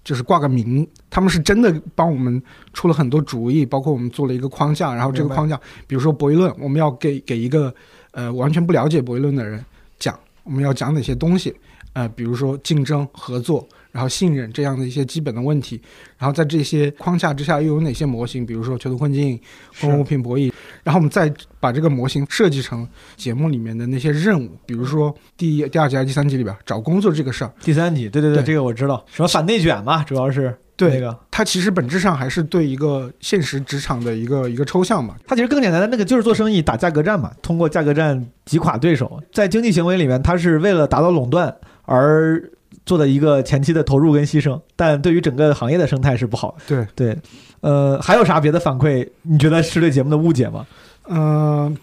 就是挂个名，他们是真的帮我们出了很多主意，包括我们做了一个框架，然后这个框架，比如说博弈论，我们要给给一个呃完全不了解博弈论的人讲，我们要讲哪些东西，呃，比如说竞争、合作，然后信任这样的一些基本的问题，然后在这些框架之下又有哪些模型，比如说囚徒困境、公共物品博弈，然后我们再把这个模型设计成节目里面的那些任务，比如说第一、第二集还是第三集里边找工作这个事儿，第三集，对对对，对。这个我知道，什么反内卷嘛，主要是对那个，它其实本质上还是对一个现实职场的一个一个抽象嘛。它其实更简单的那个就是做生意打价格战嘛，通过价格战击垮对手。在经济行为里面，它是为了达到垄断而做的一个前期的投入跟牺牲，但对于整个行业的生态是不好的。对，对，呃，还有啥别的反馈？你觉得是对节目的误解吗？嗯、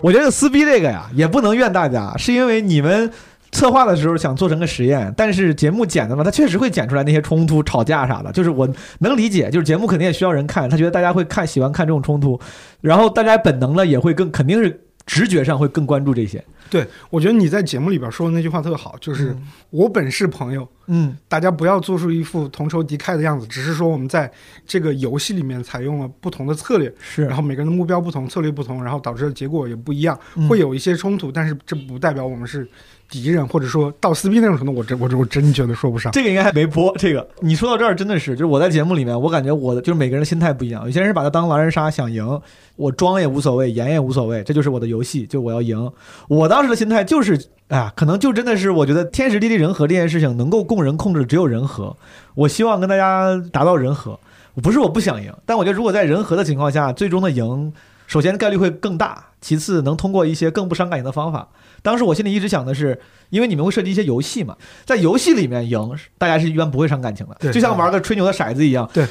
我觉得撕逼这个呀，也不能怨大家，是因为你们策划的时候想做成个实验，但是节目剪的嘛，它确实会剪出来那些冲突、吵架啥的。就是我能理解，就是节目肯定也需要人看，他觉得大家会看，喜欢看这种冲突，然后大家本能的也会更，肯定是直觉上会更关注这些。对，我觉得你在节目里边说的那句话特好，就是、我本是朋友，嗯，大家不要做出一副同仇敌忾的样子，只是说我们在这个游戏里面采用了不同的策略，是然后每个人的目标不同，策略不同，然后导致的结果也不一样，嗯会有一些冲突，但是这不代表我们是敌人，或者说到撕逼那种程度，我真我真我真觉得说不上。这个应该还没播。这个你说到这儿真的是，就是我在节目里面，我感觉我的就是每个人的心态不一样。有些人是把它当狼人杀想赢，我装也无所谓，演也无所谓，这就是我的游戏，就我要赢。我当时的心态就是，啊，可能就真的是我觉得天时地利人和这件事情能够供人控制，只有人和。我希望跟大家达到人和，不是我不想赢，但我觉得如果在人和的情况下，最终的赢，首先概率会更大，其次能通过一些更不伤感情的方法。当时我心里一直想的是，因为你们会设计一些游戏嘛，在游戏里面赢，大家是一般不会伤感情的，就像玩个吹牛的骰子一样。对，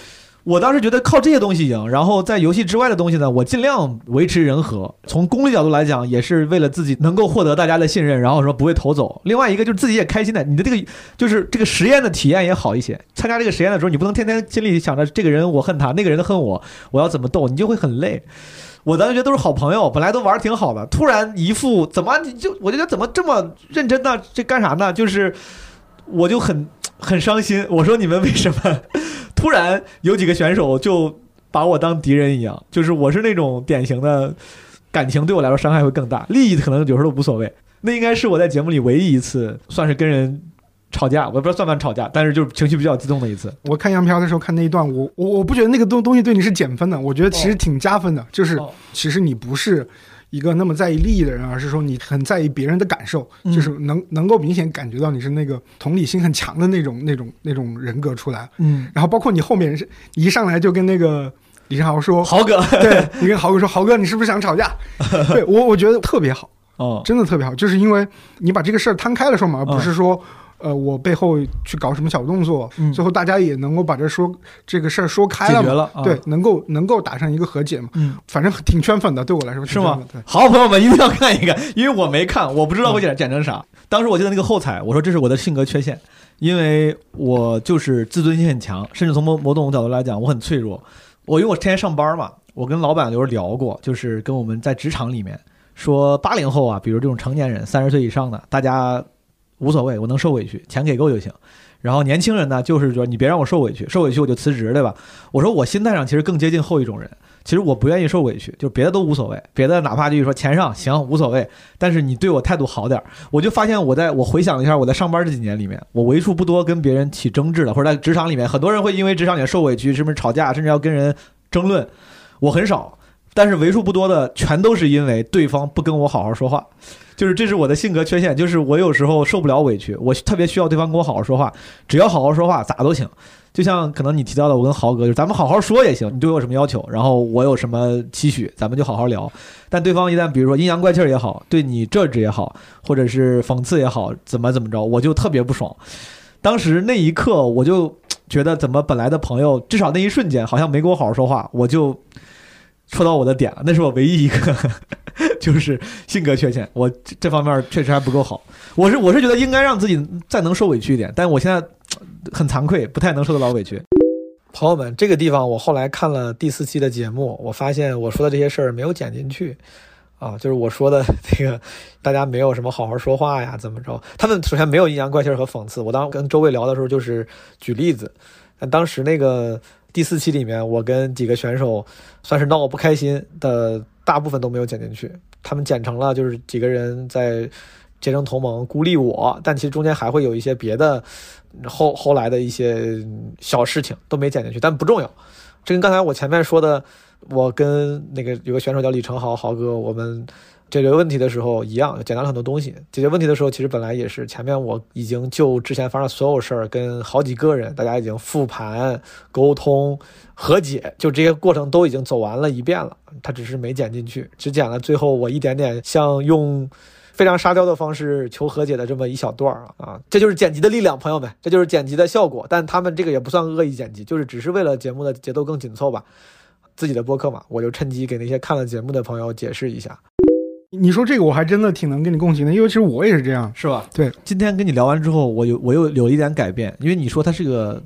我当时觉得靠这些东西赢，然后在游戏之外的东西呢，我尽量维持人和。从功利角度来讲，也是为了自己能够获得大家的信任，然后说不会投走。另外一个就是自己也开心的，你的这个就是这个实验的体验也好一些。参加这个实验的时候，你不能天天心里想着这个人我恨他，那个人恨我，我要怎么斗，你就会很累。我当时觉得都是好朋友，本来都玩儿挺好的，突然一副怎么你就我觉得怎么这么认真呢？这干啥呢？就是我就很很伤心。我说你们为什么突然有几个选手就把我当敌人一样？就是我是那种典型的感情对我来说伤害会更大，利益可能有时候都无所谓。那应该是我在节目里唯一一次算是跟人吵架，我也不知道算不算吵架，但是就是情绪比较激动的一次。我看杨飘的时候看那一段，我我我不觉得那个东东西对你是减分的，我觉得其实挺加分的。就是哦其实你不是一个那么在意利益的人，而是说你很在意别人的感受，嗯就是能能够明显感觉到你是那个同理心很强的那种那种那种人格出来。嗯，然后包括你后面是一上来就跟那个李胜豪说，豪哥，对你跟豪哥说，豪哥你是不是想吵架？对我我觉得特别好，哦，真的特别好，就是因为你把这个事儿摊开了说嘛，而不是说。呃，我背后去搞什么小动作，嗯最后大家也能够把这说这个事儿说开了嘛，解决了，啊对，，能够能够达成一个和解嘛，嗯。反正挺圈粉的，对我来说是吗？对，好，朋友们一定要看一看，因为我没看，我不知道我剪剪成啥。当时我记得那个后采，我说这是我的性格缺陷，因为我就是自尊心很强，甚至从某某种角度来讲，我很脆弱。我因为我天天上班嘛，我跟老板有时候聊过，就是跟我们在职场里面说，八零后啊，比如这种成年人，三十岁以上的，大家无所谓，我能受委屈，钱给够就行。然后年轻人呢，就是说你别让我受委屈，受委屈我就辞职，对吧？我说我心态上其实更接近后一种人。其实我不愿意受委屈，就别的都无所谓，别的哪怕就是说钱上行无所谓，但是你对我态度好点儿，我就发现我在我回想了一下我在上班这几年里面，我为数不多跟别人起争执的，或者在职场里面，很多人会因为职场里面受委屈，是不是吵架，甚至要跟人争论，我很少。但是为数不多的全都是因为对方不跟我好好说话，就是这是我的性格缺陷，就是我有时候受不了委屈，我特别需要对方跟我好好说话，只要好好说话咋都行。就像可能你提到的，我跟豪哥，就咱们好好说也行，你对我有什么要求，然后我有什么期许，咱们就好好聊。但对方一旦比如说阴阳怪气儿也好，对你这职也好，或者是讽刺也好，怎么怎么着，我就特别不爽。当时那一刻，我就觉得怎么本来的朋友，至少那一瞬间好像没跟我好好说话，我就戳到我的点了。那是我唯一一个就是性格缺陷，我这方面确实还不够好。我是我是觉得应该让自己再能受委屈一点，但我现在很惭愧，不太能受得了委屈。朋友们，这个地方我后来看了第四期的节目，我发现我说的这些事儿没有剪进去。啊，就是我说的 那个，大家没有什么好好说话呀，怎么着？他们首先没有阴阳怪气和讽刺。我当时跟周卫聊的时候，就是举例子。但当时那个第四期里面，我跟几个选手算是闹得不开心的，大部分都没有剪进去。他们剪成了就是几个人在结成同盟孤立我，但其实中间还会有一些别的后 后来的一些小事情都没剪进去，但不重要。这跟刚才我前面说的。我跟那个有个选手叫李成豪，豪哥，我们解决问题的时候一样，简单了很多东西。解决问题的时候，其实本来也是前面我已经就之前发生所有事儿，跟好几个人，大家已经复盘、沟通、和解，就这些过程都已经走完了一遍了。他只是没剪进去，只剪了最后我一点点像用非常沙雕的方式求和解的这么一小段儿啊，这就是剪辑的力量，朋友们，这就是剪辑的效果。但他们这个也不算恶意剪辑，就是只是为了节目的节奏更紧凑吧。自己的播客嘛，我就趁机给那些看了节目的朋友解释一下。你说这个我还真的挺能跟你共情的，因为其实我也是这样，是吧？对，今天跟你聊完之后，我有我又有一点改变，因为你说他是个，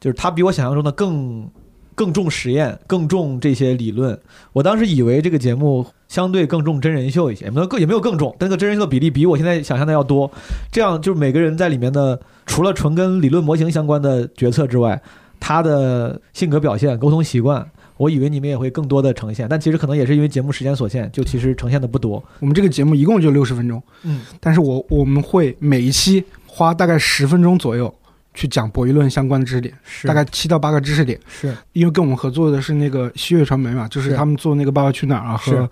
就是他比我想象中的更更重实验，更重这些理论。我当时以为这个节目相对更重真人秀一些，没有更也没有更重，但那个真人秀的比例比我现在想象的要多。这样就是每个人在里面的，除了纯跟理论模型相关的决策之外，他的性格表现、沟通习惯。我以为你们也会更多的呈现，但其实可能也是因为节目时间所限，就其实呈现的不多。我们这个节目一共就六十分钟，嗯，但是我我们会每一期花大概十分钟左右去讲博弈论相关的知识点，是。大概七到八个知识点。是。因为跟我们合作的是那个西月传媒嘛，就是是。他们做那个《爸爸去哪儿》啊和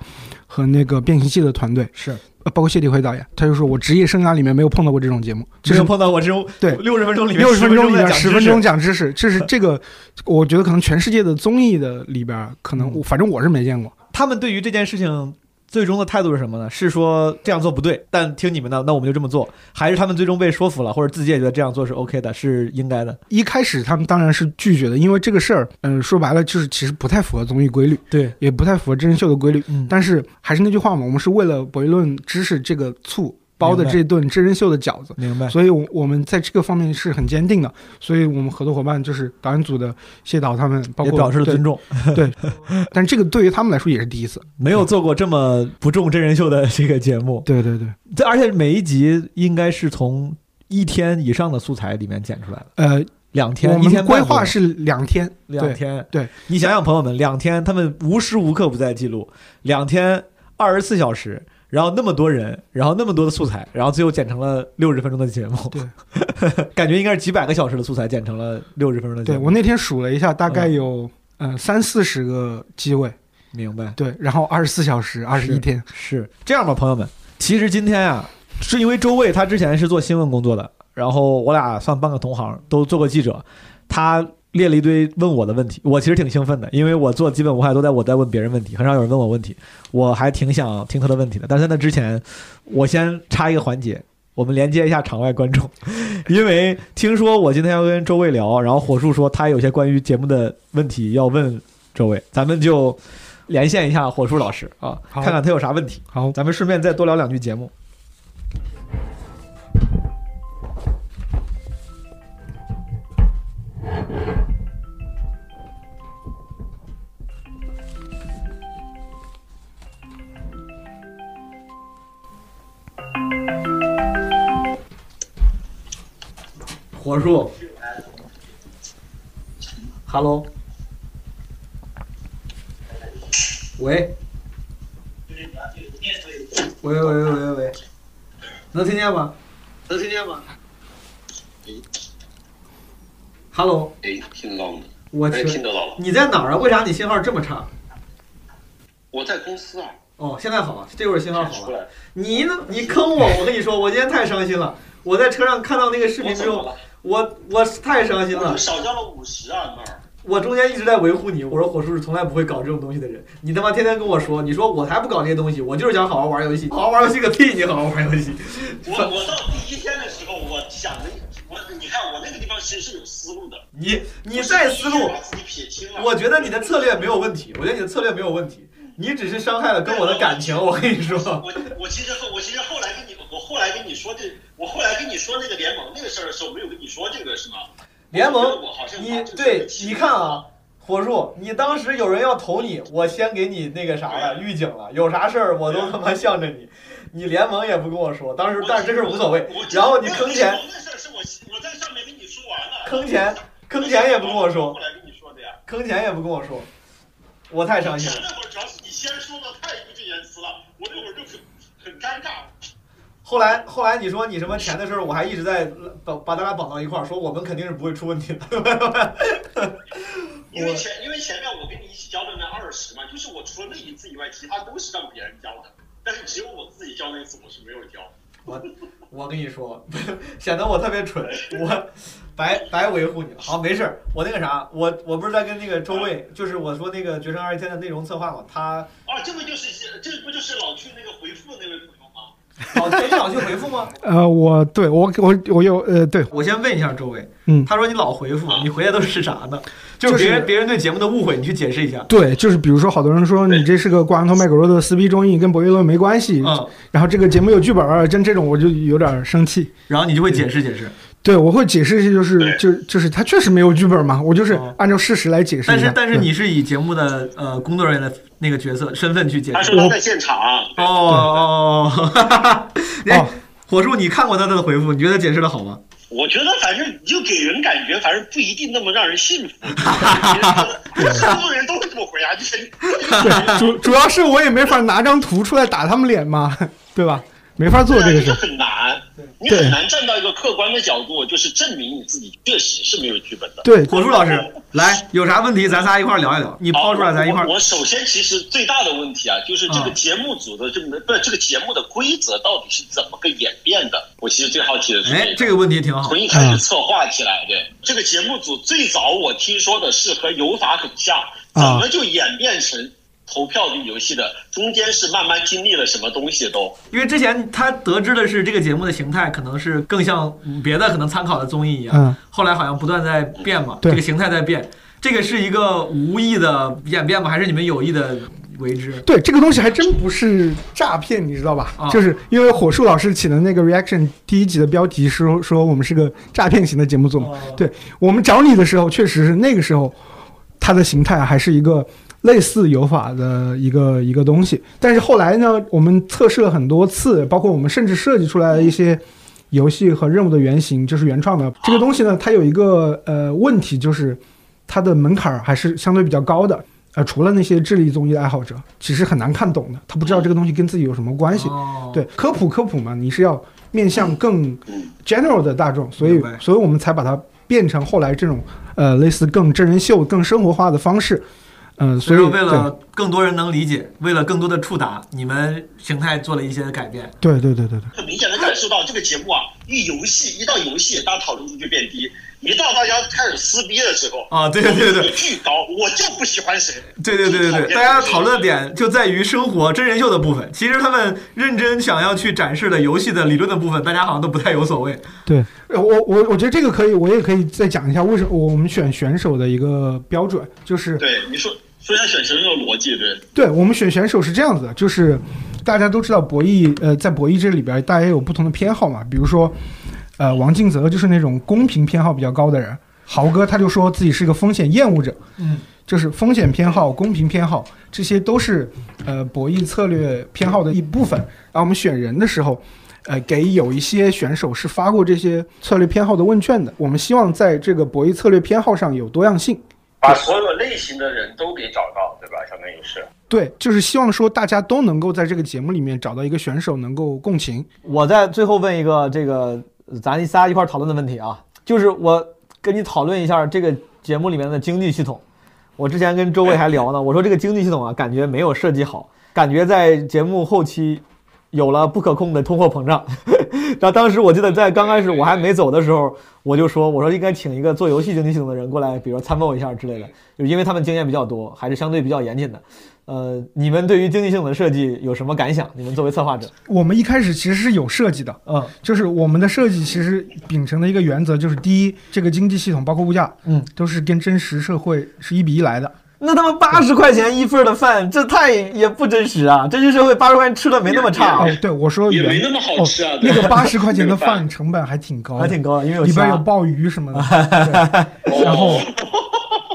和那个变形记的团队，是，呃包括谢霆辉导演，他就说我职业生涯里面没有碰到过这种节目，这是没有碰到过这种对。六十分钟里面六十分钟里面十分钟讲讲知识，这是这个，我觉得可能全世界的综艺的里边，可能嗯。反正我是没见过。他们对于这件事情最终的态度是什么呢？是说这样做不对，但听你们的，那我们就这么做，还是他们最终被说服了，或者自己也觉得这样做是 OK 的，是应该的？一开始他们当然是拒绝的，因为这个事儿，嗯、说白了就是其实不太符合综艺规律，对，也不太符合真人秀的规律。嗯，但是还是那句话嘛，我们是为了博弈论知识这个醋包的这顿真人秀的饺子。明白。所以，我我们在这个方面是很坚定的。所以我们合作伙伴就是导演组的谢导他们，包也括表示了尊重，对，但这个对于他们来说也是第一次。没有做过这么不重真人秀的这个节目。对对对，这而且每一集应该是从一天以上的素材里面剪出来的，呃，两天，我一天规划是两天，两天。对，你想想，朋友们，两天，他们无时无刻不在记录，两天二十四小时，然后那么多人，然后那么多的素材，然后最后剪成了六十分钟的节目。对，感觉应该是几百个小时的素材剪成了六十分钟的节目。对我那天数了一下，大概嗯有呃三四十个机位，明白。对，然后二十四小时，二十一天，是这样吧，朋友们，其实今天啊，是因为周卫他之前是做新闻工作的，然后我俩算半个同行，都做过记者，他列了一堆问我的问题，我其实挺兴奋的，因为我做基本无害都在我在问别人问题，很少有人问我问题，我还挺想听他的问题的。但是在那之前，我先插一个环节。我们连接一下场外观众，因为听说我今天要跟周卫聊，然后火树说他有些关于节目的问题要问周卫，咱们就连线一下火树老师啊，看看他有啥问题。好，咱们顺便再多聊两句节目。火树，Hello，喂，喂喂喂喂喂，能听见吗能听见吗？？Hello，哎，听得到吗？我哎，听去，得到了。你在哪儿啊？为啥你信号这么差？我在公司啊，哦，现在好了，这会儿信号好了。你呢？你坑我！我跟你说，我今天太伤心了。我在车上看到那个视频之后，我？我我太伤心了。少交了五十啊那儿。我中间一直在维护你，我说火叔是从来不会搞这种东西的人。你他妈天天跟我说，你说我才不搞这些东西，我就是想好好玩游戏。好好玩游戏个屁！你好好玩游戏。我我到第一天的时候，我想的，我你看我那个地方其实是有思路的。你你在思路。我觉得你的策略没有问题，我觉得你的策略没有问题，你只是伤害了跟我的感情。我跟你说，我我其实后我其实后来跟你我后来跟你说这我后来跟你说那个联盟那个事儿的时候，没有跟你说这个是吗？联盟我我好像你对，你看啊，火树，你当时有人要投你，我先给你那个啥了，预警了，有啥事儿我都他妈向着你。你联盟也不跟我说，当时但是这事儿无所谓。然后你坑钱那，事儿是我我在上面跟你说完了。坑钱，坑钱也不跟我说后，来跟你说的呀。坑钱也不跟我说，我太伤心了。那会儿主要是你先说的太义正言辞了，我那会儿就很很尴尬。后来后来你说你什么钱的事儿，我还一直在把把咱俩绑到一块儿，说我们肯定是不会出问题的。因为前因为前面我跟你一起交的那二十嘛，就是我除了那一次以外，其他都是让别人交的，但是只有我自己交那次我是没有交。我我跟你说，显得我特别蠢，我白白维护你了。好，没事儿，我那个啥，我我不是在跟那个周卫，就是我说那个《决胜二十天》的内容策划嘛，他啊，这不就是这不就是老去那个回复那位？老你老去回复吗？呃，我对我我我有呃，对，我先问一下周围，嗯他说你老回复，你回的都是啥呢？就是别人别人对节目的误会，你去解释一下。对，就是比如说，好多人说你这是个挂羊头卖狗肉的撕逼综艺，跟博弈论没关系。嗯，然后这个节目有剧本儿，真这种我就有点生气。然后你就会解释解释。对，我会解释一下，就是对就就是他确实没有剧本嘛，我就是哦按照事实来解释。但是但是你是以节目的呃工作人员的那个角色身份去解释。他说他在现场。哦哦哦，哎哦，火树，你看过他的回复，你觉得解释的好吗？我觉得反正就给人感觉，反正不一定那么让人信服。很多 人都会这么回答，就是对主主要是我也没法拿张图出来打他们脸嘛，对吧？没法做这个事就。很难，你很难站到一个客观的角度，就是证明你自己确实是没有剧本的。对，火树老师，来，有啥问题咱仨一块聊一聊，你抛出来咱一块我。我首先其实最大的问题啊，就是这个啊节目组的这么不是这个节目的规则到底是怎么个演变的？我其实最好奇的是哎，这个问题挺好从。一开始策划起来，对这个节目组最早我听说的是和有法很像，怎啊么就演变成投票的游戏的？中间是慢慢经历了什么东西都？因为之前他得知的是这个节目的形态可能是更像别的可能参考的综艺一样，嗯后来好像不断在变嘛，这个形态在变，这个是一个无意的演变吗？还是你们有意的为之？对，这个东西还真不是诈骗，你知道吧？啊就是因为火树老师起的那个 reaction 第一集的标题是说说我们是个诈骗型的节目组对我们找你的时候，确实是那个时候，它的形态还是一个类似有法的一个一个东西。但是后来呢，我们测试了很多次，包括我们甚至设计出来了一些游戏和任务的原型，就是原创的这个东西呢，它有一个呃问题，就是它的门槛儿还是相对比较高的。呃，除了那些智力综艺的爱好者，其实很难看懂的，他不知道这个东西跟自己有什么关系。哦，对，科普科普嘛，你是要面向更 general 的大众，所以所以我们才把它变成后来这种呃类似更真人秀、更生活化的方式。嗯、所以说为了更多人能理解，为了更多的触达，你们形态做了一些改变。对对对对对对，很明显的感受到这个节目啊，一游戏一到游戏，大家讨论度就变低；一到大家开始撕逼的时候，啊对对对对巨高，我就不喜欢谁。对对对对对，大家讨论的点就在于生活真人秀的部分。其实他们认真想要去展示的游戏的理论的部分，大家好像都不太有所谓。对呃我我我觉得这个可以，我也可以再讲一下为什么我们选选手的一个标准，就是对你说说一下选神的逻辑，对，对我们选选手是这样子的，就是大家都知道博弈，呃，在博弈这里边，大家有不同的偏好嘛。比如说，呃，王敬泽就是那种公平偏好比较高的人，豪哥他就说自己是一个风险厌恶者，嗯，就是风险偏好、公平偏好，这些都是呃博弈策略偏好的一部分。然后我们选人的时候，呃，给有一些选手是发过这些策略偏好的问卷的。我们希望在这个博弈策略偏好上有多样性。把所有类型的人都给找到，对吧？相当于是。对，就是希望说大家都能够在这个节目里面找到一个选手能够共情。我在最后问一个这个咱仨一块儿讨论的问题啊，就是我跟你讨论一下这个节目里面的经济系统。我之前跟周卫还聊呢，我说这个经济系统啊，感觉没有设计好，感觉在节目后期有了不可控的通货膨胀。然后当时我记得在刚开始我还没走的时候，我就说我说应该请一个做游戏经济系统的人过来，比如说参谋一下之类的，就因为他们经验比较多，还是相对比较严谨的。呃，你们对于经济系统的设计有什么感想？你们作为策划者，我们一开始其实是有设计的，嗯就是我们的设计其实秉承的一个原则就是：第一，这个经济系统包括物价，嗯，都是跟真实社会是一比一来的。那他妈八十块钱一份的饭，这太也不真实啊！真实社会八十块钱吃的没那么差啊哦，，对，我说也没那么好吃啊哦。那个八十块钱的饭饭成本还挺高，还挺高的，因为有里边有鲍鱼什么的。对然后，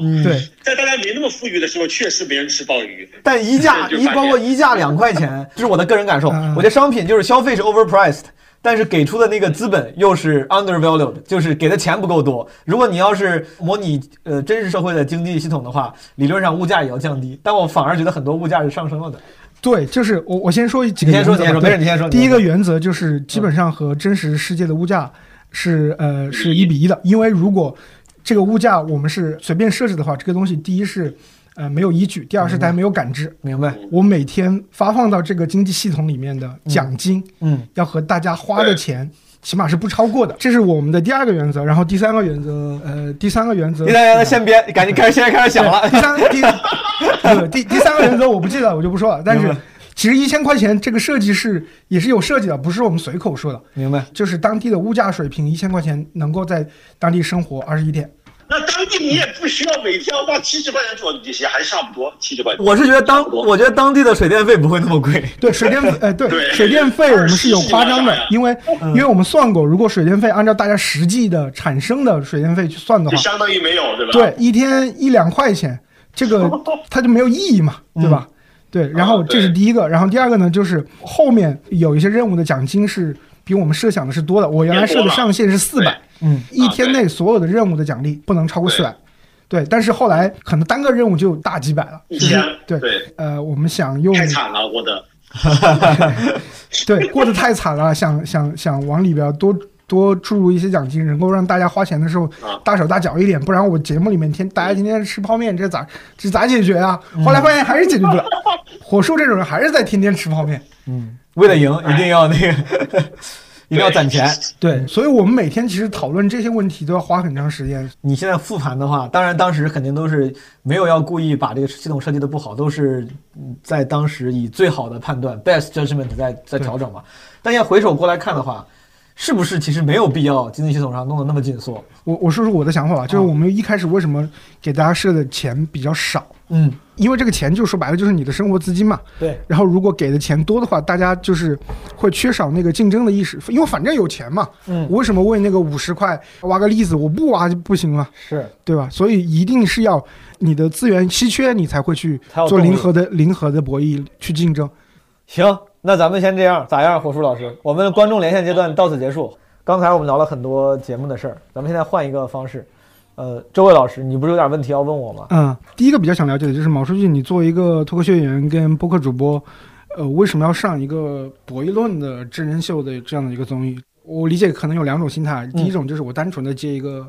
嗯对，在大家没那么富裕的时候，确实没人吃鲍鱼。但一价 一包括一价两块钱，这是我的个人感受。嗯我觉得商品就是消费是 overpriced，但是给出的那个资本又是 undervalued，就是给的钱不够多。如果你要是模拟呃真实社会的经济系统的话，理论上物价也要降低，但我反而觉得很多物价是上升了的。对，就是我我先说几个你先说，原则。你先说，没事，你先说。第一个原则就是基本上和真实世界的物价是呃是一比一的，因为如果这个物价我们是随便设置的话，这个东西第一是呃没有依据，第二是大家没有感知。明白。我每天发放到这个经济系统里面的奖金，嗯要和大家花的钱起码是不超过的，这是我们的第二个原则。然后第三个原则，呃，第三个原则，第三个先别，赶紧开始，现在开始想了。第三第 对第第三个原则我不记得，我就不说了。但是其实一千块钱这个设计是也是有设计的，不是我们随口说的，明白。就是当地的物价水平，一千块钱能够在当地生活二十一天。那当地你也不需要每天要花七十块钱做这些，还差不多七十块钱。我是觉得当我觉得当地的水电费不会那么贵。对水电费，哎，对对水电费我们是有夸张的，因为因为我们算过，如果水电费按照大家实际的产生的水电费去算的话，就相当于没有，对吧？对，一天一两块钱，这个 它就没有意义嘛，对吧？对，然后啊这是第一个，然后第二个呢，就是后面有一些任务的奖金是比我们设想的是多的。我原来设的上限是四百，嗯，一天内所有的任务的奖励不能超过四百。对，但是后来可能单个任务就大几百了，是一千对，对，呃，我们想用太惨了，我的。对，过得太惨了，想想想往里边多多注入一些奖金，能够让大家花钱的时候啊。大手大脚一点，不然我节目里面天大家天天吃泡面，这咋这咋解决啊？后来发现还是解决不了，火树这种人还是在天天吃泡面。嗯。为了赢，一定要那个，一定要攒钱。对，所以我们每天其实讨论这些问题都要花很长时间。你现在复盘的话，当然当时肯定都是没有要故意把这个系统设计的不好，都是嗯在当时以最好的判断 （best judgment） 在在调整嘛。但现在回首过来看的话，是不是其实没有必要经济系统上弄得那么紧缩？我我说说我的想法吧，就是我们一开始为什么给大家设的钱比较少，嗯，因为这个钱就说白了就是你的生活资金嘛。对，然后如果给的钱多的话，大家就是会缺少那个竞争的意识，因为反正有钱嘛。嗯我为什么为那个五十块挖个例子，我不挖就不行了，是对吧？所以一定是要你的资源稀缺，你才会去做零和的零和的博弈去竞争。行，那咱们先这样，咋样，火叔老师？我们观众连线阶段到此结束。刚才我们聊了很多节目的事儿，咱们现在换一个方式。呃，周伟老师，你不是有点问题要问我吗？嗯，第一个比较想了解的就是毛书记，你作为一个脱口秀演员跟播客主播，呃，为什么要上一个博弈论的真人秀的这样的一个综艺？我理解可能有两种心态，第一种就是我单纯的接一个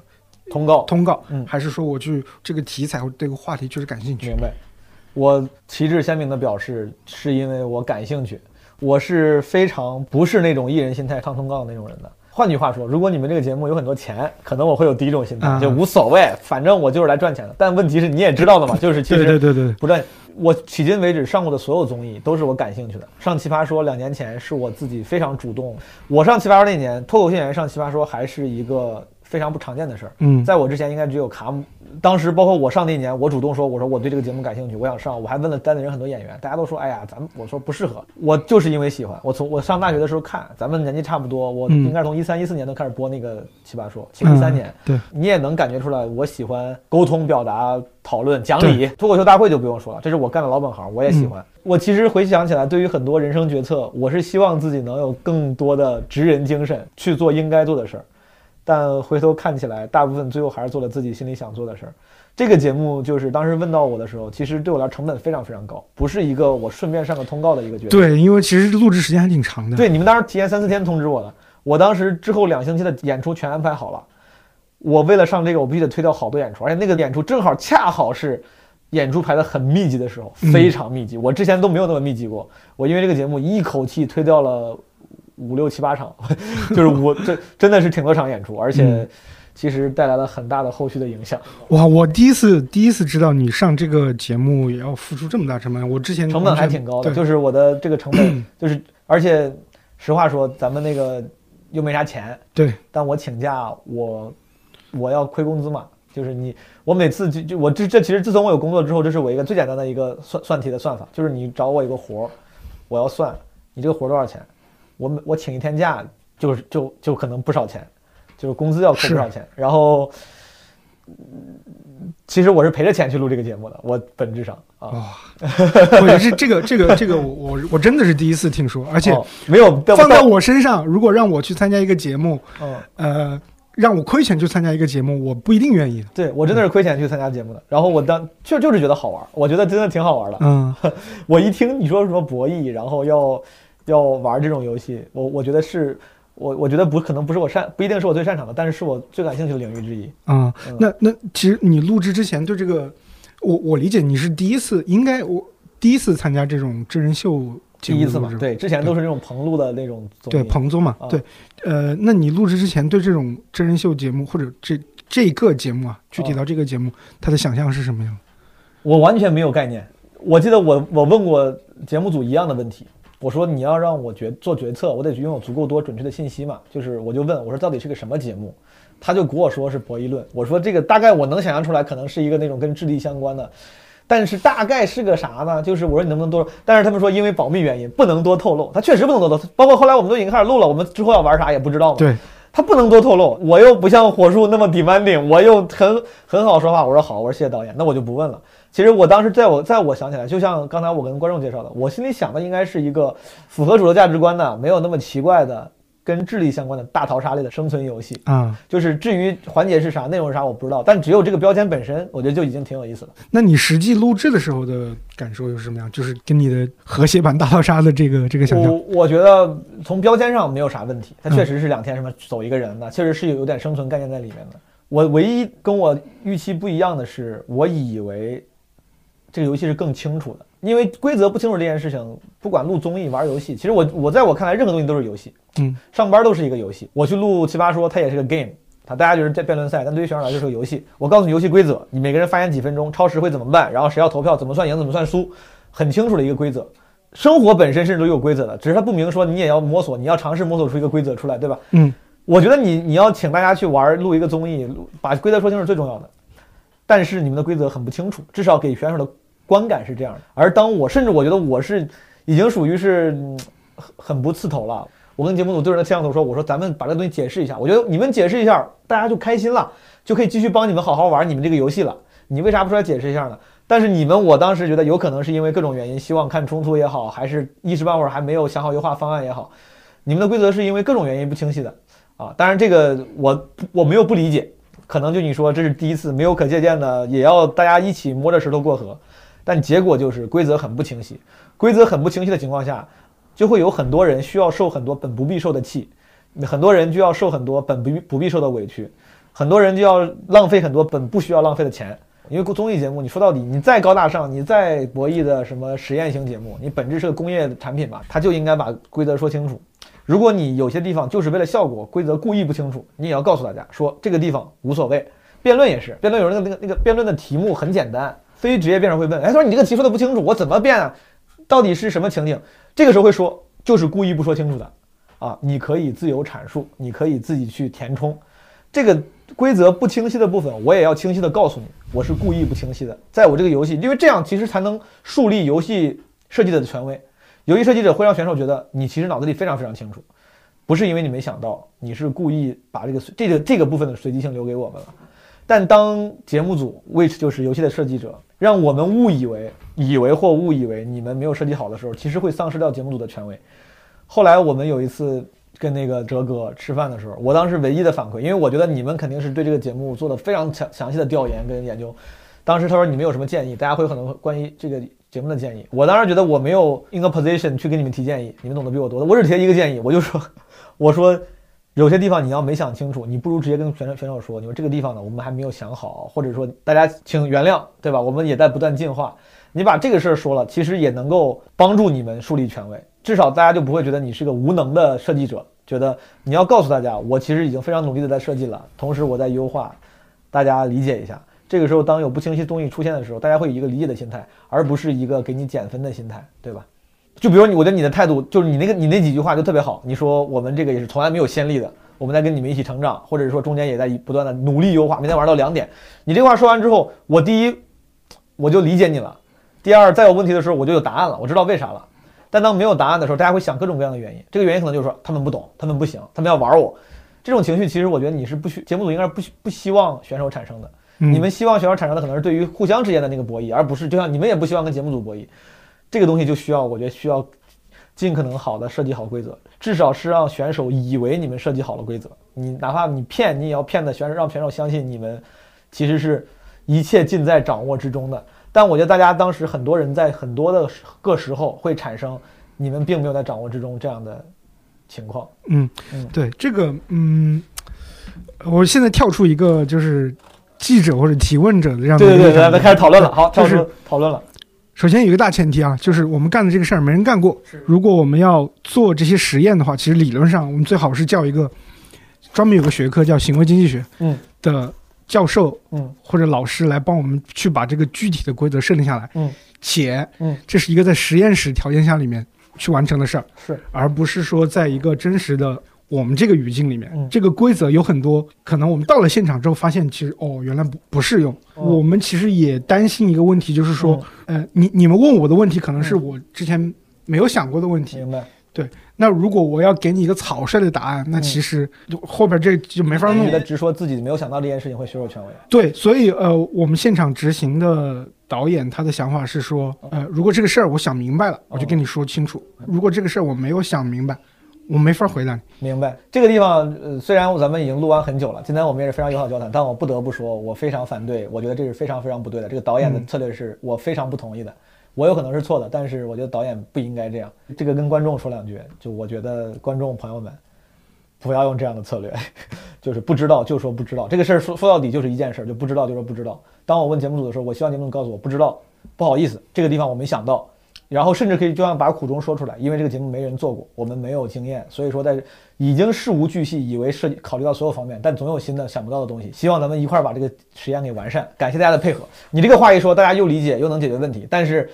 通告，通告，嗯还是说我去这个题材或这个话题确实感兴趣明？白。我旗帜鲜明的表示，是因为我感兴趣。我是非常不是那种艺人心态抗通告的那种人的。换句话说，如果你们这个节目有很多钱，可能我会有第一种心态，啊就无所谓，反正我就是来赚钱的。但问题是，你也知道的嘛，就是其实对对对对，不赚。我迄今为止上过的所有综艺都是我感兴趣的。上《奇葩说》两年前是我自己非常主动。我上《奇葩说》那年，脱口秀演员上《奇葩说》还是一个非常不常见的事儿。嗯，在我之前应该只有卡姆。当时包括我上那年，我主动说，我说我对这个节目感兴趣，我想上。我还问了单立人很多演员，大家都说，哎呀，咱们我说不适合。我就是因为喜欢。我从我上大学的时候看，咱们年纪差不多，我嗯应该是从一三一四年都开始播那个《奇葩说》，七一三年。对，你也能感觉出来，我喜欢沟通、表达、讨论、讲理。脱口秀大会就不用说了，这是我干的老本行，我也喜欢。我其实回想起来，对于很多人生决策，我是希望自己能有更多的职人精神，去做应该做的事儿。但回头看起来，大部分最后还是做了自己心里想做的事儿。这个节目就是当时问到我的时候，其实对我来说成本非常非常高，不是一个我顺便上个通告的一个决定。对，因为其实录制时间还挺长的。对，你们当时提前三四天通知我的，我当时之后两星期的演出全安排好了。我为了上这个，我必须得推掉好多演出，而且那个演出正好恰好是演出排得很密集的时候，嗯非常密集，我之前都没有那么密集过。我因为这个节目一口气推掉了五六七八场，就是我这真的是挺多场演出，而且嗯其实带来了很大的后续的影响，哇，我第一次第一次知道你上这个节目也要付出这么大成本，我之前成本还挺高的。就是我的这个成本，就是而且实话说，咱们那个又没啥钱，对，但我请假，我我要亏工资嘛。就是你，我每次就就我这这其实自从我有工作之后，这是我一个最简单的一个算算题的算法，就是你找我一个活儿，我要算你这个活儿多少钱，我每我请一天假就是就就可能不少钱，就是工资要扣不少钱，然后。嗯其实我是赔着钱去录这个节目的，我本质上啊，我觉得这这个这个这个我我我真的是第一次听说，而且哦没有放在我身上，如果让我去参加一个节目，嗯，呃，让我亏钱去参加一个节目，我不一定愿意。对我真的是亏钱去参加节目的，然后我当就就是觉得好玩，我觉得真的挺好玩的。嗯，我一听你说什么博弈，然后要要玩这种游戏，我我觉得是我我觉得不可能不是我擅不一定是我最擅长的，但是是我最感兴趣的领域之一。啊、嗯那那其实你录制之前对这个，我我理解你是第一次，应该我第一次参加这种真人秀节目第一次嘛，对，之前都是那种棚录的那种。对棚综嘛，啊对，呃，那你录制之前对这种真人秀节目或者这这个节目啊，具体到这个节目，他的想象是什么样？我完全没有概念。我记得我我问过节目组一样的问题，我说你要让我决做决策，我得拥有足够多准确的信息嘛。就是我就问我说到底是个什么节目，他就给我说是博弈论。我说这个大概我能想象出来，可能是一个那种跟智力相关的，但是大概是个啥呢？就是我说你能不能多？但是他们说因为保密原因不能多透露，他确实不能多透露。包括后来我们都已经开始录了，我们之后要玩啥也不知道嘛。对，他不能多透露，我又不像火树那么 demanding，我又很很好说话。我说好，我说谢谢导演，那我就不问了。其实我当时在我在我想起来，就像刚才我跟观众介绍的，我心里想的应该是一个符合主流价值观的、没有那么奇怪的、跟智力相关的大逃杀类的生存游戏。啊，就是至于环节是啥、内容是啥，我不知道，但只有这个标签本身，我觉得就已经挺有意思了。那你实际录制的时候的感受又是什么样？就是跟你的和谐版大逃杀的这个这个想象我我觉得从标签上没有啥问题，它确实是两天什么走一个人的，确实是有有点生存概念在里面的。我唯一跟我预期不一样的是，我以为这个游戏是更清楚的，因为规则不清楚这件事情，不管录综艺、玩游戏，其实我我在我看来，任何东西都是游戏。嗯，上班都是一个游戏。我去录奇葩说，它也是个 game，它大家就是在辩论赛，但对于选手来说就是个游戏。我告诉你游戏规则，你每个人发言几分钟，超时会怎么办，然后谁要投票，怎么算赢，怎么算输，很清楚的一个规则。生活本身甚至都有规则的，只是它不明说，你也要摸索，你要尝试摸索出一个规则出来，对吧？嗯，我觉得你你要请大家去玩录一个综艺，录把规则说清楚是最重要的。但是你们的规则很不清楚，至少给选手的观感是这样的。而当我甚至我觉得我是已经属于是很很不刺头了。我跟节目组对着那摄像头说：“我说咱们把这东西解释一下，我觉得你们解释一下，大家就开心了，就可以继续帮你们好好玩你们这个游戏了。你为啥不出来解释一下呢？但是你们，我当时觉得有可能是因为各种原因，希望看冲突也好，还是一时半会儿还没有想好优化方案也好，你们的规则是因为各种原因不清晰的啊。当然这个我我没有不理解，可能就你说这是第一次，没有可借鉴的，也要大家一起摸着石头过河。但结果就是规则很不清晰，规则很不清晰的情况下，就会有很多人需要受很多本不必受的气，很多人就要受很多本不不必受的委屈，很多人就要浪费很多本不需要浪费的钱。因为综艺节目，你说到底，你再高大上，你再博弈的什么实验型节目，你本质是个工业产品吧，它就应该把规则说清楚。如果你有些地方就是为了效果，规则故意不清楚，你也要告诉大家说这个地方无所谓。辩论也是，辩论有那个那个那个辩论的题目很简单，非职业辩手会问，哎，他说你这个题说的不清楚，我怎么辩啊？到底是什么情景？这个时候会说，就是故意不说清楚的，啊，你可以自由阐述，你可以自己去填充，这个规则不清晰的部分，我也要清晰的告诉你，我是故意不清晰的，在我这个游戏，因为这样其实才能树立游戏设计者的权威。游戏设计者会让选手觉得你其实脑子里非常非常清楚，不是因为你没想到，你是故意把这个这个这个部分的随机性留给我们了。但当节目组 which 就是游戏的设计者，让我们误以为以为或误以为你们没有设计好的时候，其实会丧失掉节目组的权威。后来我们有一次跟那个哲哥吃饭的时候，我当时唯一的反馈，因为我觉得你们肯定是对这个节目做了非常详详细的调研跟研究。当时他说你们有什么建议，大家会有很多关于这个节目的建议。我当时觉得我没有 in a position 去给你们提建议，你们懂得比我多。我只提了一个建议，我就说，我说 有些地方你要没想清楚，你不如直接跟选手选手说，你说这个地方呢，我们还没有想好，或者说大家请原谅，对吧？我们也在不断进化。你把这个事儿说了，其实也能够帮助你们树立权威，至少大家就不会觉得你是个无能的设计者，觉得你要告诉大家，我其实已经非常努力的在设计了，同时我在优化，大家理解一下。这个时候，当有不清晰东西出现的时候，大家会有一个理解的心态，而不是一个给你减分的心态，对吧？就比如你，我觉得你的态度就是你那个你那几句话就特别好。你说我们这个也是从来没有先例的，我们在跟你们一起成长，或者是说中间也在不断的努力优化，每天玩到两点。你这话说完之后，我第一我就理解你了，第二再有问题的时候我就有答案了，我知道为啥了。但当没有答案的时候，大家会想各种各样的原因，这个原因可能就是说他们不懂，他们不行，他们要玩我。这种情绪其实我觉得你是不需节目组应该是不不希望选手产生的。你们希望选手产生的可能是对于互相之间的那个博弈，而不是就像你们也不希望跟节目组博弈。这个东西就需要，我觉得需要尽可能好的设计好规则，至少是让选手以为你们设计好了规则。你哪怕你骗，你也要骗的选手，让选手相信你们其实是一切尽在掌握之中的。但我觉得大家当时很多人在很多的时个时候会产生你们并没有在掌握之中这样的情况。嗯嗯，对这个，嗯，我现在跳出一个就是记者或者提问者的这样的对对对，一个立场咱开始讨论了。好，就是跳出讨论了。首先有一个大前提啊，就是我们干的这个事儿没人干过。如果我们要做这些实验的话，其实理论上我们最好是叫一个专门有个学科叫行为经济学嗯。的教授嗯。或者老师来帮我们去把这个具体的规则设定下来。嗯。且嗯。这是一个在实验室条件下里面去完成的事儿，是。而不是说在一个真实的我们这个语境里面，嗯这个规则有很多可能我们到了现场之后发现，其实哦原来不不适用。哦我们其实也担心一个问题，就是说，呃，你你们问我的问题可能是嗯我之前没有想过的问题。明白。对那如果我要给你一个草率的答案，那嗯其实就后边这就没法弄你觉。得直说自己没有想到这件事情会削弱权威。对，所以呃，我们现场执行的导演他的想法是说，呃，如果这个事儿我想明白了，我就跟你说清楚；如果这个事儿我没有想明白，我没法回答你。明白这个地方，呃，虽然咱们已经录完很久了，今天我们也是非常友好交谈，但我不得不说，我非常反对，我觉得这是非常非常不对的。这个导演的策略是我非常不同意的，我有可能是错的，但是我觉得导演不应该这样。这个跟观众说两句，就我觉得观众朋友们不要用这样的策略，就是不知道就说不知道。这个事儿说说到底就是一件事儿，就不知道就说不知道。当我问节目组的时候，我希望节目组告诉我不知道，不好意思，这个地方我没想到。然后甚至可以就像把苦衷说出来，因为这个节目没人做过，我们没有经验，所以说在已经事无巨细，以为涉及考虑到所有方面，但总有新的想不到的东西。希望咱们一块儿把这个实验给完善。感谢大家的配合。你这个话一说，大家又理解又能解决问题，但是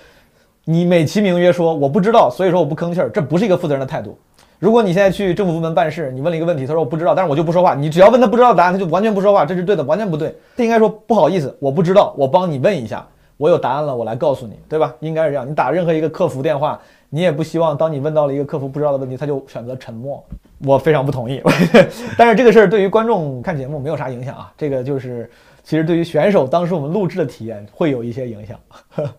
你美其名曰说我不知道，所以说我不吭气儿，这不是一个负责任的态度。如果你现在去政府部门办事，你问了一个问题，他说我不知道，但是我就不说话。你只要问他不知道答案，他就完全不说话，这是对的，完全不对。他应该说不好意思，我不知道，我帮你问一下，我有答案了，我来告诉你，对吧？应该是这样。你打任何一个客服电话，你也不希望当你问到了一个客服不知道的问题，他就选择沉默。我非常不同意，但是这个事儿对于观众看节目没有啥影响啊。这个就是其实对于选手当时我们录制的体验会有一些影响。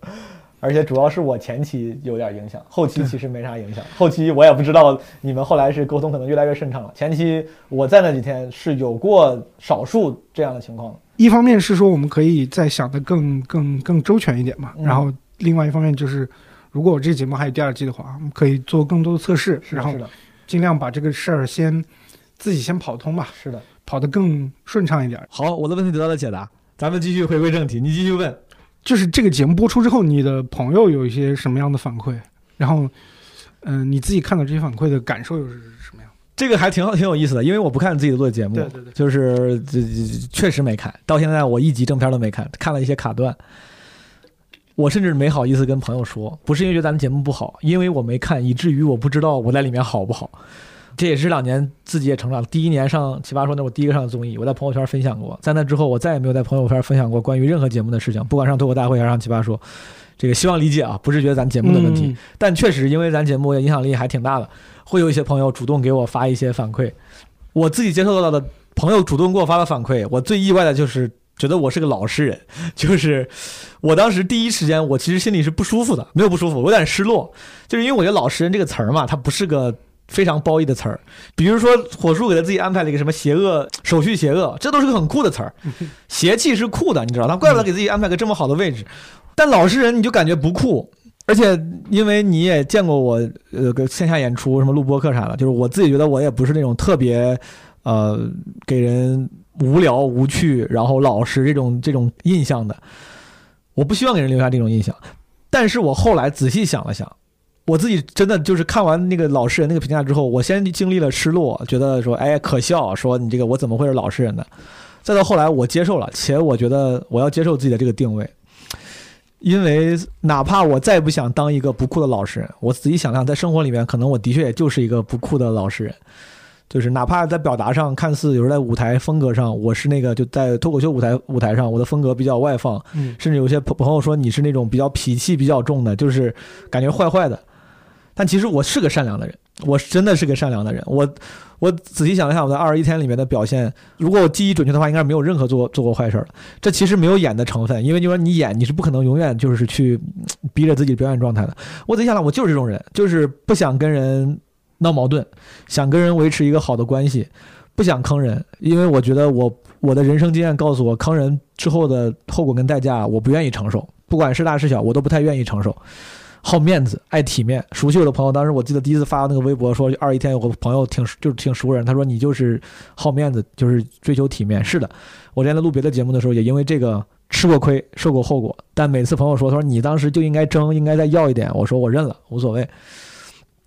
而且主要是我前期有点影响，后期其实没啥影响。后期我也不知道你们后来是沟通可能越来越顺畅了。前期我在那几天是有过少数这样的情况的。一方面是说我们可以再想的更更更周全一点嘛，嗯然后另外一方面就是，如果我这个节目还有第二季的话，我们可以做更多的测试，然后尽量把这个事儿先自己先跑通吧，是的。跑得更顺畅一点。好，我的问题得到了解答，咱们继续回归正题，你继续问。就是这个节目播出之后，你的朋友有一些什么样的反馈？然后，嗯、你自己看到这些反馈的感受又是什？这个还挺好，挺有意思的，因为我不看自己做的节目，对对对就是这这确实没看，到现在我一集正片都没看，看了一些卡段。我甚至没好意思跟朋友说，不是因为觉得咱们节目不好，因为我没看，以至于我不知道我在里面好不好。这也是这两年自己也成长了。第一年上奇葩说，那我第一个上的综艺，我在朋友圈分享过。在那之后，我再也没有在朋友圈分享过关于任何节目的事情，不管上脱口大会还是上奇葩说。这个希望理解啊，不是觉得咱节目的问题，嗯但确实因为咱节目影响力还挺大的，会有一些朋友主动给我发一些反馈。我自己接受到的朋友主动给我发的反馈，我最意外的就是觉得我是个老实人，就是我当时第一时间我其实心里是不舒服的，没有不舒服，我有点失落，就是因为我觉得“老实人”这个词儿嘛，它不是个。非常褒义的词儿，比如说火叔给他自己安排了一个什么邪恶手续邪恶，这都是个很酷的词儿，邪气是酷的，你知道，他怪不得给自己安排个这么好的位置，但老实人你就感觉不酷，而且因为你也见过我呃个线下演出什么录播课啥的，就是我自己觉得我也不是那种特别呃，给人无聊无趣，然后老实这种这种印象的。我不希望给人留下这种印象。但是我后来仔细想了想，我自己真的就是看完那个老实人那个评价之后，我先经历了失落，觉得说哎可笑，说你这个我怎么会是老实人呢？再到后来我接受了，且我觉得我要接受自己的这个定位。因为哪怕我再不想当一个不酷的老实人，我仔细想想，在生活里面，可能我的确也就是一个不酷的老实人。就是哪怕在表达上，看似有时候在舞台风格上，我是那个就在脱口秀舞台舞台上，我的风格比较外放，嗯甚至有些朋朋友说你是那种比较脾气比较重的，就是感觉坏坏的。但其实我是个善良的人，我真的是个善良的人。我我仔细想了想，我在二十一天里面的表现，如果我记忆准确的话，应该是没有任何做做过坏事儿。这其实没有演的成分，因为你说你演，你是不可能永远就是去逼着自己表演状态的。我仔细想想，我就是这种人，就是不想跟人闹矛盾，想跟人维持一个好的关系，不想坑人，因为我觉得我我的人生经验告诉我，坑人之后的后果跟代价，我不愿意承受，不管是大是小，我都不太愿意承受。好面子，爱体面。熟悉我的朋友，当时我记得第一次发那个微博说，二一天有个朋友挺就是挺熟人，他说你就是好面子，就是追求体面。是的，我之前在录别的节目的时候，也因为这个吃过亏，受过后果。但每次朋友说，他说你当时就应该争，应该再要一点，我说我认了，无所谓。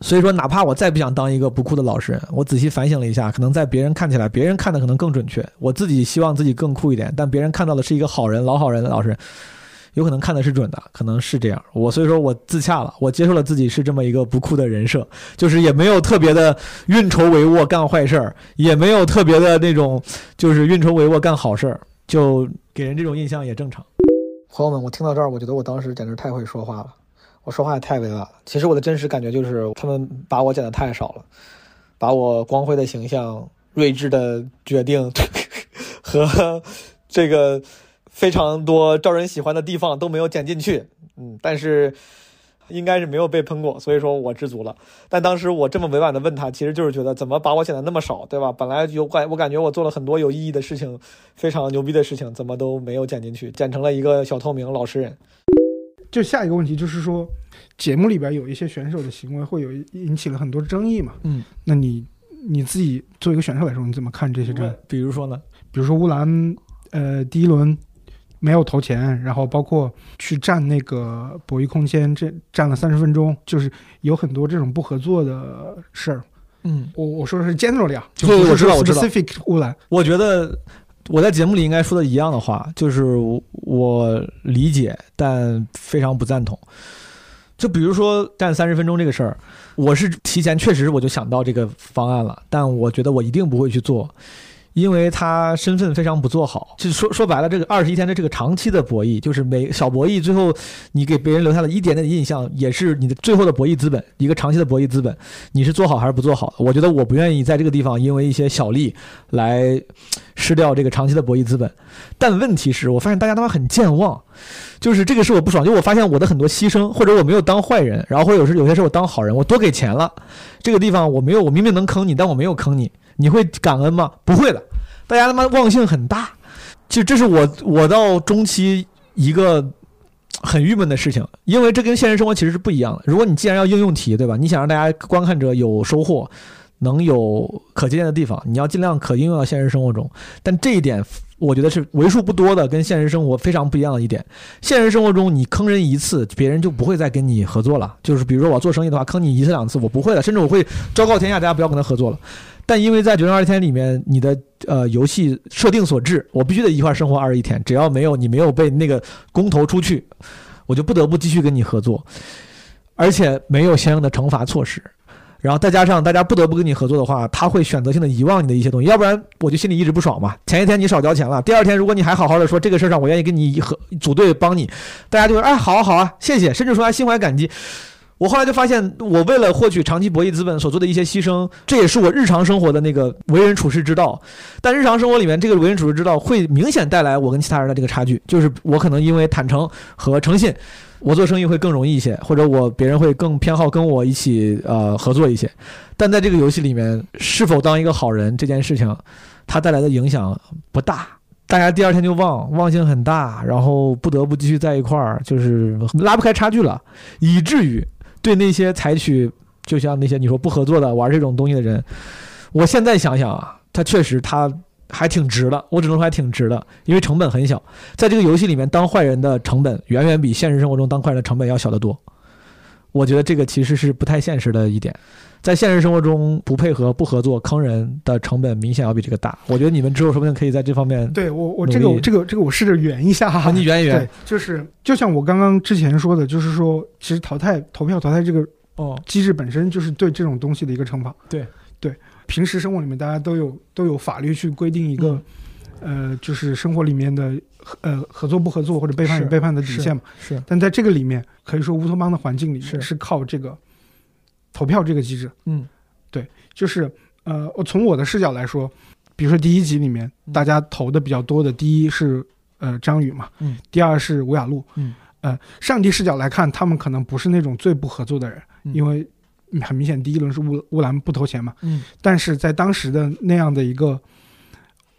所以说，哪怕我再不想当一个不酷的老实人，我仔细反省了一下，可能在别人看起来，别人看的可能更准确。我自己希望自己更酷一点，但别人看到的是一个好人、老好人的老实人，有可能看的是准的，可能是这样。我所以说我自洽了，我接受了自己是这么一个不酷的人设，就是也没有特别的运筹帷幄干坏事儿，也没有特别的那种就是运筹帷幄干好事儿，就给人这种印象也正常。朋友们，我听到这儿，我觉得我当时简直太会说话了，我说话也太委婉了。其实我的真实感觉就是，他们把我剪得太少了，把我光辉的形象、睿智的决定 和这个非常多招人喜欢的地方都没有剪进去。嗯，但是应该是没有被喷过，所以说我知足了。但当时我这么委婉的问他，其实就是觉得怎么把我剪得那么少，对吧？本来有感，我感觉我做了很多有意义的事情，非常牛逼的事情，怎么都没有剪进去，剪成了一个小透明老实人。就下一个问题就是说，节目里边有一些选手的行为会有引起了很多争议嘛？嗯，那你你自己作为一个选手来说，你怎么看这些争议？比如说呢？比如说乌兰，呃，第一轮没有投钱，然后包括去占那个博弈空间，这占了三十分钟，就是有很多这种不合作的事儿。嗯，我我说的是 generally 啊，就我知道我知道 specific 乌兰。我觉得我在节目里应该说的一样的话，就是我理解，但非常不赞同。就比如说占三十分钟这个事儿，我是提前确实我就想到这个方案了，但我觉得我一定不会去做。因为他身份非常不做好，就说说白了，这个二十一天的这个长期的博弈，就是每小博弈最后你给别人留下了一点点印象，也是你的最后的博弈资本，一个长期的博弈资本，你是做好还是不做好？我觉得我不愿意在这个地方因为一些小利来失掉这个长期的博弈资本。但问题是我发现大家他妈很健忘，就是这个是我不爽，就我发现我的很多牺牲，或者我没有当坏人，然后或者有时有些时候我当好人，我多给钱了，这个地方我没有，我明明能坑你，但我没有坑你，你会感恩吗？不会的，大家他妈忘性很大。其实这是我我到中期一个很郁闷的事情，因为这跟现实生活其实是不一样的。如果你既然要应用题，对吧？你想让大家观看者有收获，能有可借鉴的地方，你要尽量可应用到现实生活中。但这一点，我觉得是为数不多的跟现实生活非常不一样的一点。现实生活中，你坑人一次，别人就不会再跟你合作了。就是比如说我做生意的话，坑你一次两次，我不会了，甚至我会昭告天下，大家不要跟他合作了。但因为在九零二十天里面，你的呃游戏设定所致，我必须得一块儿生活二十一天，只要没有你没有被那个公投出去，我就不得不继续跟你合作，而且没有相应的惩罚措施。然后再加上大家不得不跟你合作的话，他会选择性的遗忘你的一些东西，要不然我就心里一直不爽嘛。前一天你少交钱了，第二天如果你还好好的说这个事儿上我愿意跟你合组队帮你，大家就说哎好啊好啊谢谢，甚至说还心怀感激。我后来就发现，我为了获取长期博弈资本所做的一些牺牲，这也是我日常生活的那个为人处事之道。但日常生活里面，这个为人处事之道会明显带来我跟其他人的这个差距，就是我可能因为坦诚和诚信，我做生意会更容易一些，或者我别人会更偏好跟我一起呃合作一些。但在这个游戏里面，是否当一个好人这件事情，它带来的影响不大。大家第二天就忘，忘性很大，然后不得不继续在一块儿，就是拉不开差距了，以至于对那些采取就像那些你说不合作的玩这种东西的人，我现在想想啊，他确实他还挺值的，我只能说还挺值的，因为成本很小。在这个游戏里面，当坏人的成本远远比现实生活中当坏人的成本要小得多。我觉得这个其实是不太现实的一点，在现实生活中不配合、不合作、坑人的成本明显要比这个大。我觉得你们之后说不定可以在这方面，对我我这个这个这个我试着圆一下哈，啊你圆一圆。对，就是就像我刚刚之前说的，就是说其实淘汰投票淘汰这个哦，机制本身就是对这种东西的一个惩罚。对。对，平时生活里面大家都有都有法律去规定一个、呃，就是生活里面的呃合作不合作或者背叛是与背叛的底线嘛。是。但在这个里面，可以说乌托邦的环境里面是。靠这个投票这个机制，嗯。对就是呃，我从我的视角来说，比如说第一集里面嗯。大家投的比较多的，第一是呃张宇嘛，嗯，第二是吴雅璐，嗯，呃，上帝视角来看，他们可能不是那种最不合作的人，嗯。因为很明显第一轮是乌乌兰不投钱嘛，嗯。但是在当时的那样的一个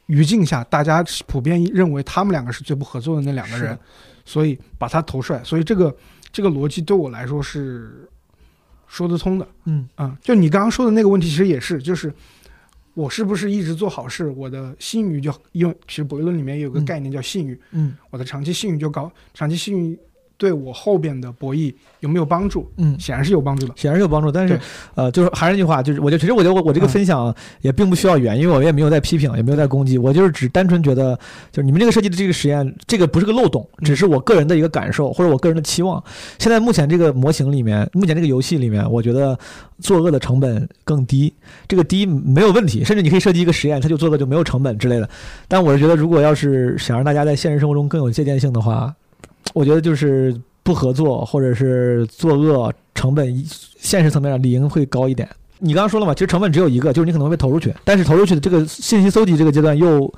语境下，大家普遍认为他们两个是最不合作的那两个人，所以把他投出来。所以这个这个逻辑对我来说是说得通的。嗯啊、就你刚刚说的那个问题，其实也是，就是我是不是一直做好事，我的信誉就因为其实博弈论里面有个嗯概念叫信誉，嗯我的长期信誉就高，长期信誉对我后边的博弈有没有帮助？嗯，显然是有帮助的。显然是有帮助，但是呃，就是还是那句话，就是我就其实我觉得我我这个嗯分享也并不需要圆，因为我也没有在批评，也没有在攻击，我就是只单纯觉得，就是你们这个设计的这个实验，这个不是个漏洞，嗯只是我个人的一个感受或者我个人的期望。现在目前这个模型里面，目前这个游戏里面，我觉得作恶的成本更低，这个低没有问题，甚至你可以设计一个实验，它就作恶就没有成本之类的。但我是觉得，如果要是想让大家在现实生活中更有借鉴性的话，我觉得就是不合作或者是作恶成本现实层面上理应会高一点。你刚刚说了嘛，其实成本只有一个，就是你可能会投出去，但是投出去的这个信息搜集这个阶段又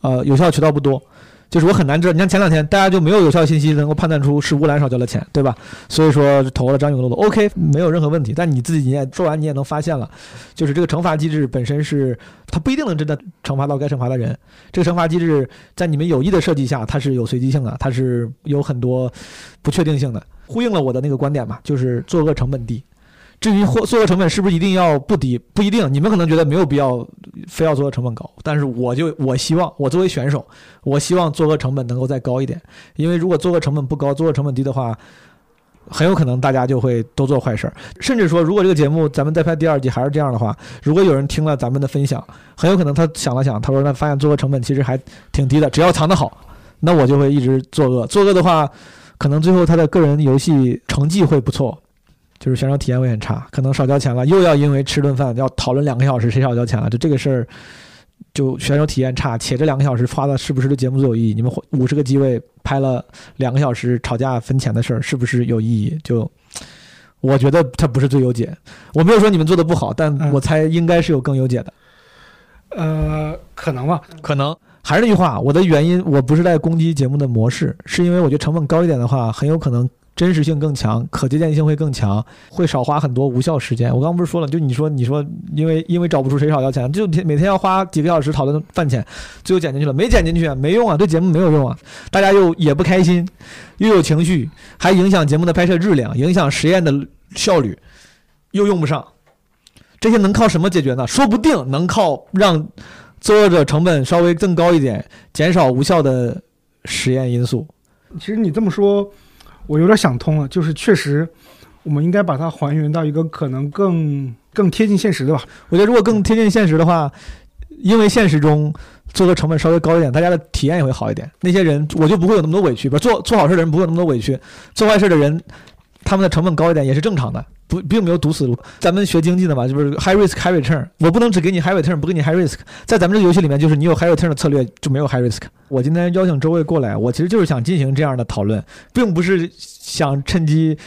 呃有效渠道不多，就是我很难知道。你看前两天大家就没有有效信息能够判断出是乌兰少交了钱，对吧？所以说投了张勇漏斗，OK 没有任何问题。但你自己你也做完你也能发现了，就是这个惩罚机制本身是它不一定能真的惩罚到该惩罚的人。这个惩罚机制在你们有意的设计下，它是有随机性的，它是有很多不确定性的，呼应了我的那个观点嘛，就是作恶成本低。至于或作恶成本是不是一定要不低，不一定。你们可能觉得没有必要非要作恶成本高，但是我就我希望我作为选手，我希望作恶成本能够再高一点，因为如果作恶成本不高，作恶成本低的话，很有可能大家就会都做坏事。甚至说，如果这个节目咱们再拍第二季还是这样的话，如果有人听了咱们的分享，很有可能他想了想，他说那发现作恶成本其实还挺低的，只要藏得好，那我就会一直作恶。作恶的话，可能最后他的个人游戏成绩会不错，就是选手体验会很差，可能少交钱了，又要因为吃顿饭要讨论两个小时谁少交钱了，就这个事儿。就选手体验差，且这两个小时花的是不是对节目最有意义？你们五十个机位拍了两个小时吵架分钱的事儿，是不是有意义？就我觉得它不是最优解。我没有说你们做的不好，但嗯我猜应该是有更优解的。呃，可能吧。可能还是那句话，我的原因我不是在攻击节目的模式，是因为我觉得成本高一点的话，很有可能真实性更强，可借鉴性会更强，会少花很多无效时间。我刚刚不是说了，就你说你说因为因为找不出谁少要钱，就每天要花几个小时讨论饭钱，最后剪进去了，没剪进去啊，没用啊，对节目没有用啊，大家又也不开心，又有情绪，还影响节目的拍摄质量，影响实验的效率，又用不上。这些能靠什么解决呢？说不定能靠让作者成本稍微更高一点，减少无效的实验因素。其实你这么说，我有点想通了，就是确实，我们应该把它还原到一个可能更更贴近现实的吧。我觉得如果更贴近现实的话，因为现实中做的成本稍微高一点，大家的体验也会好一点。那些人我就不会有那么多委屈，不做做好事的人不会有那么多委屈，做坏事的人他们的成本高一点也是正常的。不，并没有堵死路。咱们学经济的嘛，就是 high risk high return。我不能只给你 high return，不给你 high risk。在咱们这个游戏里面，就是你有 high return 的策略，就没有 high risk。我今天邀请周卫过来，我其实就是想进行这样的讨论，并不是想趁机，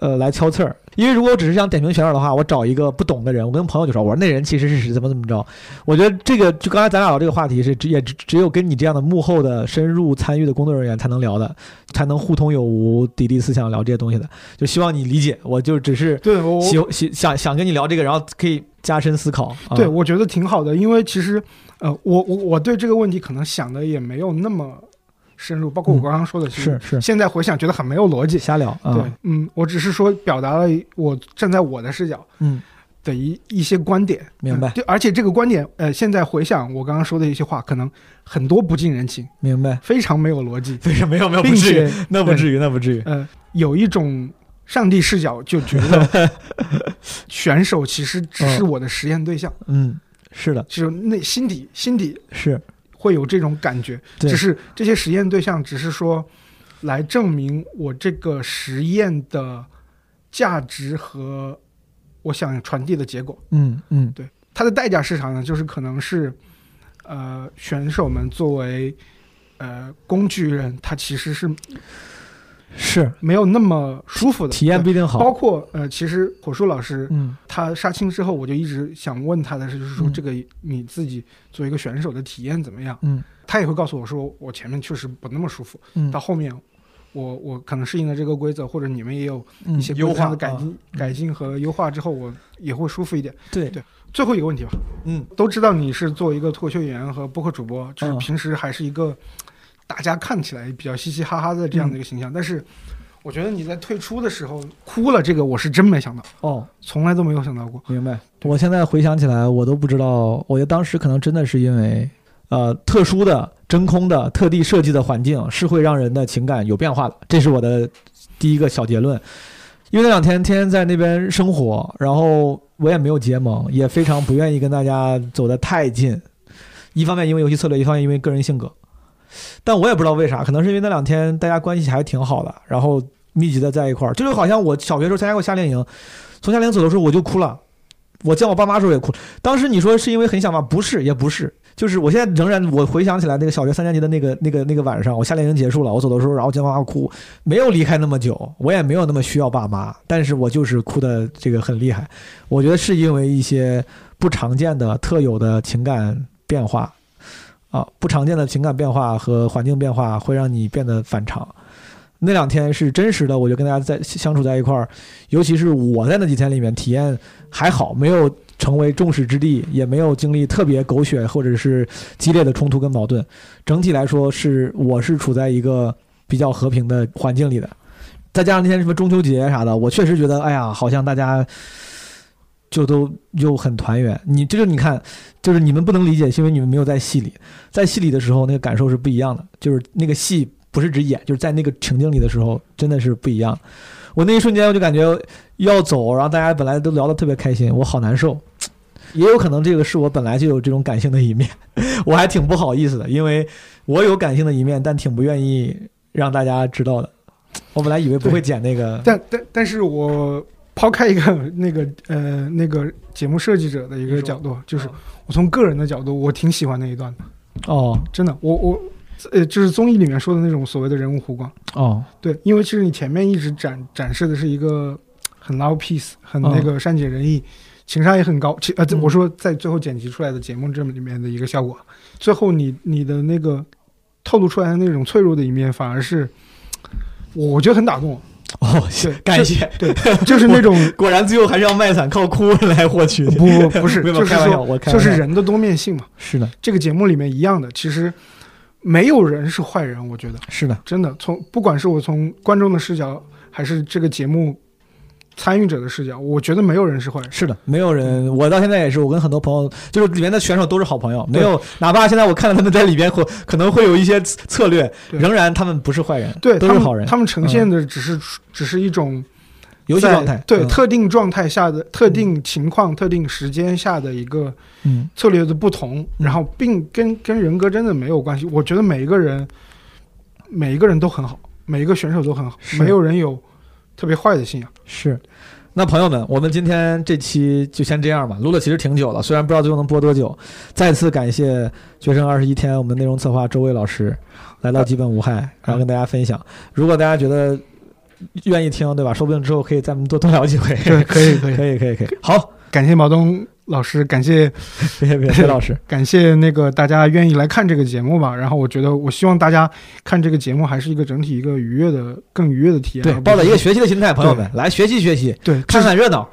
呃，来挑刺儿。因为如果我只是想点评选手的话，我找一个不懂的人，我跟朋友就说，我说那人其实是怎么怎么着。我觉得这个就刚才咱俩聊这个话题是只也只只有跟你这样的幕后的深入参与的工作人员才能聊的，才能互通有无、砥砺思想聊这些东西的。就希望你理解，我就只是对我喜喜想想跟你聊这个，然后可以加深思考。啊、对，我觉得挺好的，因为其实，呃，我我我对这个问题可能想的也没有那么深入，包括我嗯刚刚说的，其实是是现在回想觉得很没有逻辑。瞎聊啊。对，嗯，我只是说表达了我站在我的视角，嗯的一一些观点。明白嗯对，而且这个观点，呃，现在回想我刚刚说的一些话，可能很多不近人情，明白。非常没有逻辑。对，没有没有，不并至于且，那不至于，那不至于。呃，有一种上帝视角，就觉得 选手其实只是我的实验对象，嗯，是的，就是内心底心底是会有这种感觉，对只是这些实验对象只是说来证明我这个实验的价值和我想传递的结果。嗯嗯，对它的代价是啥呢？就是可能是呃选手们作为呃工具人，他其实是是。没有那么舒服的。体验不一定好。包括呃，其实火树老师嗯。他杀青之后，我就一直想问他的是，就是说嗯。这个你自己作为一个选手的体验怎么样？嗯。他也会告诉我说，我前面确实不那么舒服，嗯。到后面我我可能适应了这个规则，或者你们也有嗯一些优化的改啊进、改进和优化之后，我也会舒服一点。对。对最后一个问题吧，嗯。都知道你是作为一个脱口秀演员和播客主播，就是嗯。平时还是一个大家看起来比较嘻嘻哈哈的这样的一个形象，但是我觉得你在退出的时候哭了，这个我是真没想到，哦，从来都没有想到过。明白。我现在回想起来，我都不知道，我觉得当时可能真的是因为，呃，特殊的真空的、特地设计的环境是会让人的情感有变化的，这是我的第一个小结论。因为那两天天天在那边生活，然后我也没有结盟，也非常不愿意跟大家走得太近。一方面因为游戏策略，一方面因为个人性格。但我也不知道为啥，可能是因为那两天大家关系还挺好的，然后密集的在一块儿，就是好像我小学时候参加过夏令营，从夏令营走的时候我就哭了。我见我爸妈的时候也哭。当时你说是因为很想吗？不是，也不是，就是我现在仍然我回想起来那个小学三年级的那个那个那个晚上，我夏令营结束了，我走的时候，然后见妈妈哭，没有离开那么久，我也没有那么需要爸妈，但是我就是哭的这个很厉害。我觉得是因为一些不常见的特有的情感变化啊，不常见的情感变化和环境变化会让你变得反常。那两天是真实的，我就跟大家在相处在一块儿，尤其是我在那几天里面体验还好，没有成为众矢之的，也没有经历特别狗血或者是激烈的冲突跟矛盾。整体来说是我是处在一个比较和平的环境里的。再加上那天什么中秋节啥的，我确实觉得，哎呀，好像大家就都又很团圆。你这就你看，就是你们不能理解，是因为你们没有在戏里，在戏里的时候那个感受是不一样的，就是那个戏不是只演，就是在那个情境里的时候真的是不一样。我那一瞬间我就感觉要走，然后大家本来都聊得特别开心，我好难受。也有可能这个是我本来就有这种感性的一面，我还挺不好意思的，因为我有感性的一面，但挺不愿意让大家知道的。我本来以为不会剪那个，但但但是我抛开一个那个呃那个节目设计者的一个角度，就是我从个人的角度，我挺喜欢那一段。的，哦。真的，我我呃就是综艺里面说的那种所谓的人物弧光，哦，对，因为其实你前面一直展展示的是一个很 love peace，很那个善解人意。情商也很高，其呃，我说在最后剪辑出来的节目这里面的一个效果，最后你你的那个透露出来的那种脆弱的一面，反而是我觉得很打动我。哦，对，感谢。对，就是那种 果然最后还是要卖惨，靠哭来获取。不不不是，就是说就是人的多面性嘛。是的，这个节目里面一样的，其实没有人是坏人，我觉得是的，真的从不管是我从观众的视角，还是这个节目参与者的视角，我觉得没有人是坏人。是的，没有人，我到现在也是，我跟很多朋友，就是里面的选手都是好朋友，没有，哪怕现在我看到他们在里边会可能会有一些策略，仍然他们不是坏人，对，都是好人，他们呈现的只是、只是一种游戏状态，对、嗯。特定状态下的特定情况、特定时间下的一个嗯，策略的不同，然后并跟跟人格真的没有关系。我觉得每一个人每一个人都很好，每一个选手都很好，没有人有特别坏的信仰。是。那朋友们，我们今天这期就先这样吧，录了其实挺久了，虽然不知道最后能播多久。再次感谢决胜二十一天我们内容策划周卫老师来到基本无害，然后跟大家分享。如果大家觉得愿意听，对吧？说不定之后可以再多多聊几回。对，可以可以，可以，可以，可以。好，感谢毛东老师，感谢谢谢谢老师。感谢那个大家愿意来看这个节目吧。然后我觉得，我希望大家看这个节目还是一个整体一个愉悦的、更愉悦的体验。对，抱着一个学习的心态，朋友们来学习学习，对看看热闹。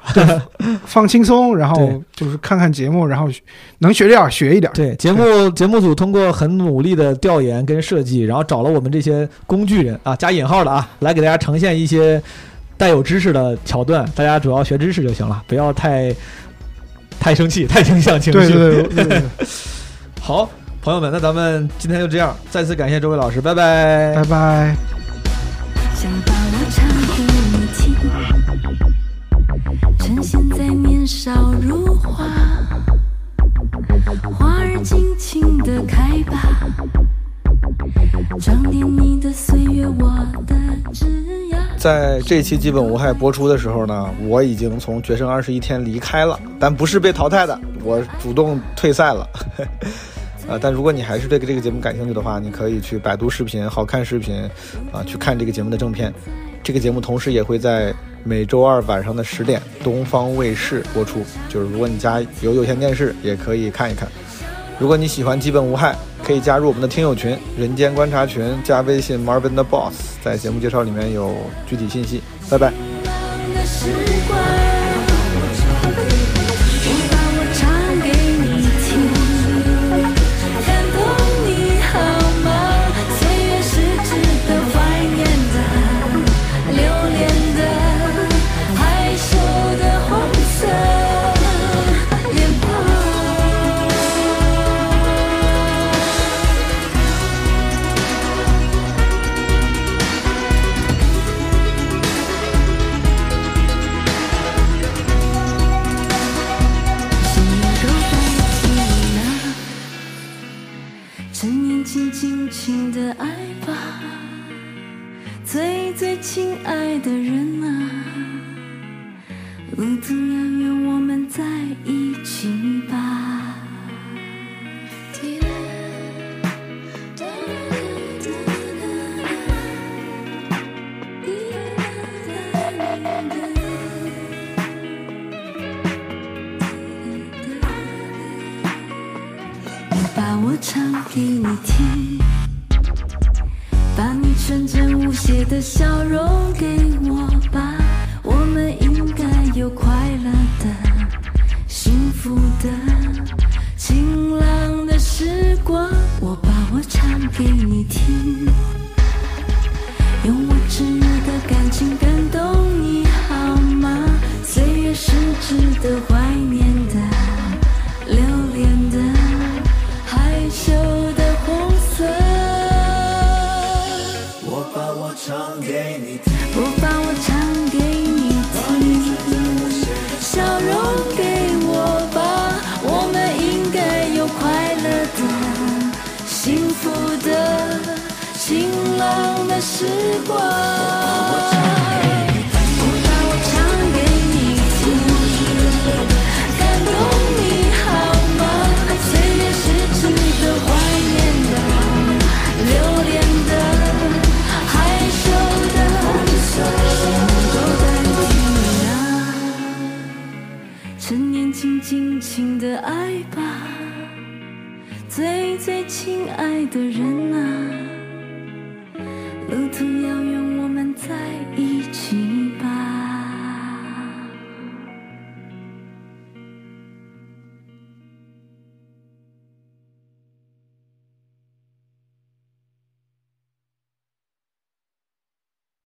放轻松，然后就是看看节目，然后能学点儿学一点儿。对，节目 节目组通过很努力的调研跟设计，然后找了我们这些工具人啊，加引号的啊，来给大家呈现一些带有知识的桥段，大家主要学知识就行了，不要太太生气，太影响情绪。对对对对对，好，朋友们，那咱们今天就这样，再次感谢这位老师，拜拜拜拜。想把我唱给你听，趁现在年少如花，花儿尽情的开吧，在这期基本无害播出的时候呢，我已经从决胜二十一天离开了，但不是被淘汰的，我主动退赛了。呃，但如果你还是对这个节目感兴趣的话，你可以去百度视频、好看视频，啊、去看这个节目的正片。这个节目同时也会在每周二晚上的十点东方卫视播出，就是如果你家有有线电视，也可以看一看。如果你喜欢基本无害，可以加入我们的听友群“人间观察群”，加微信 Marvin 的 Boss，在节目介绍里面有具体信息。拜拜。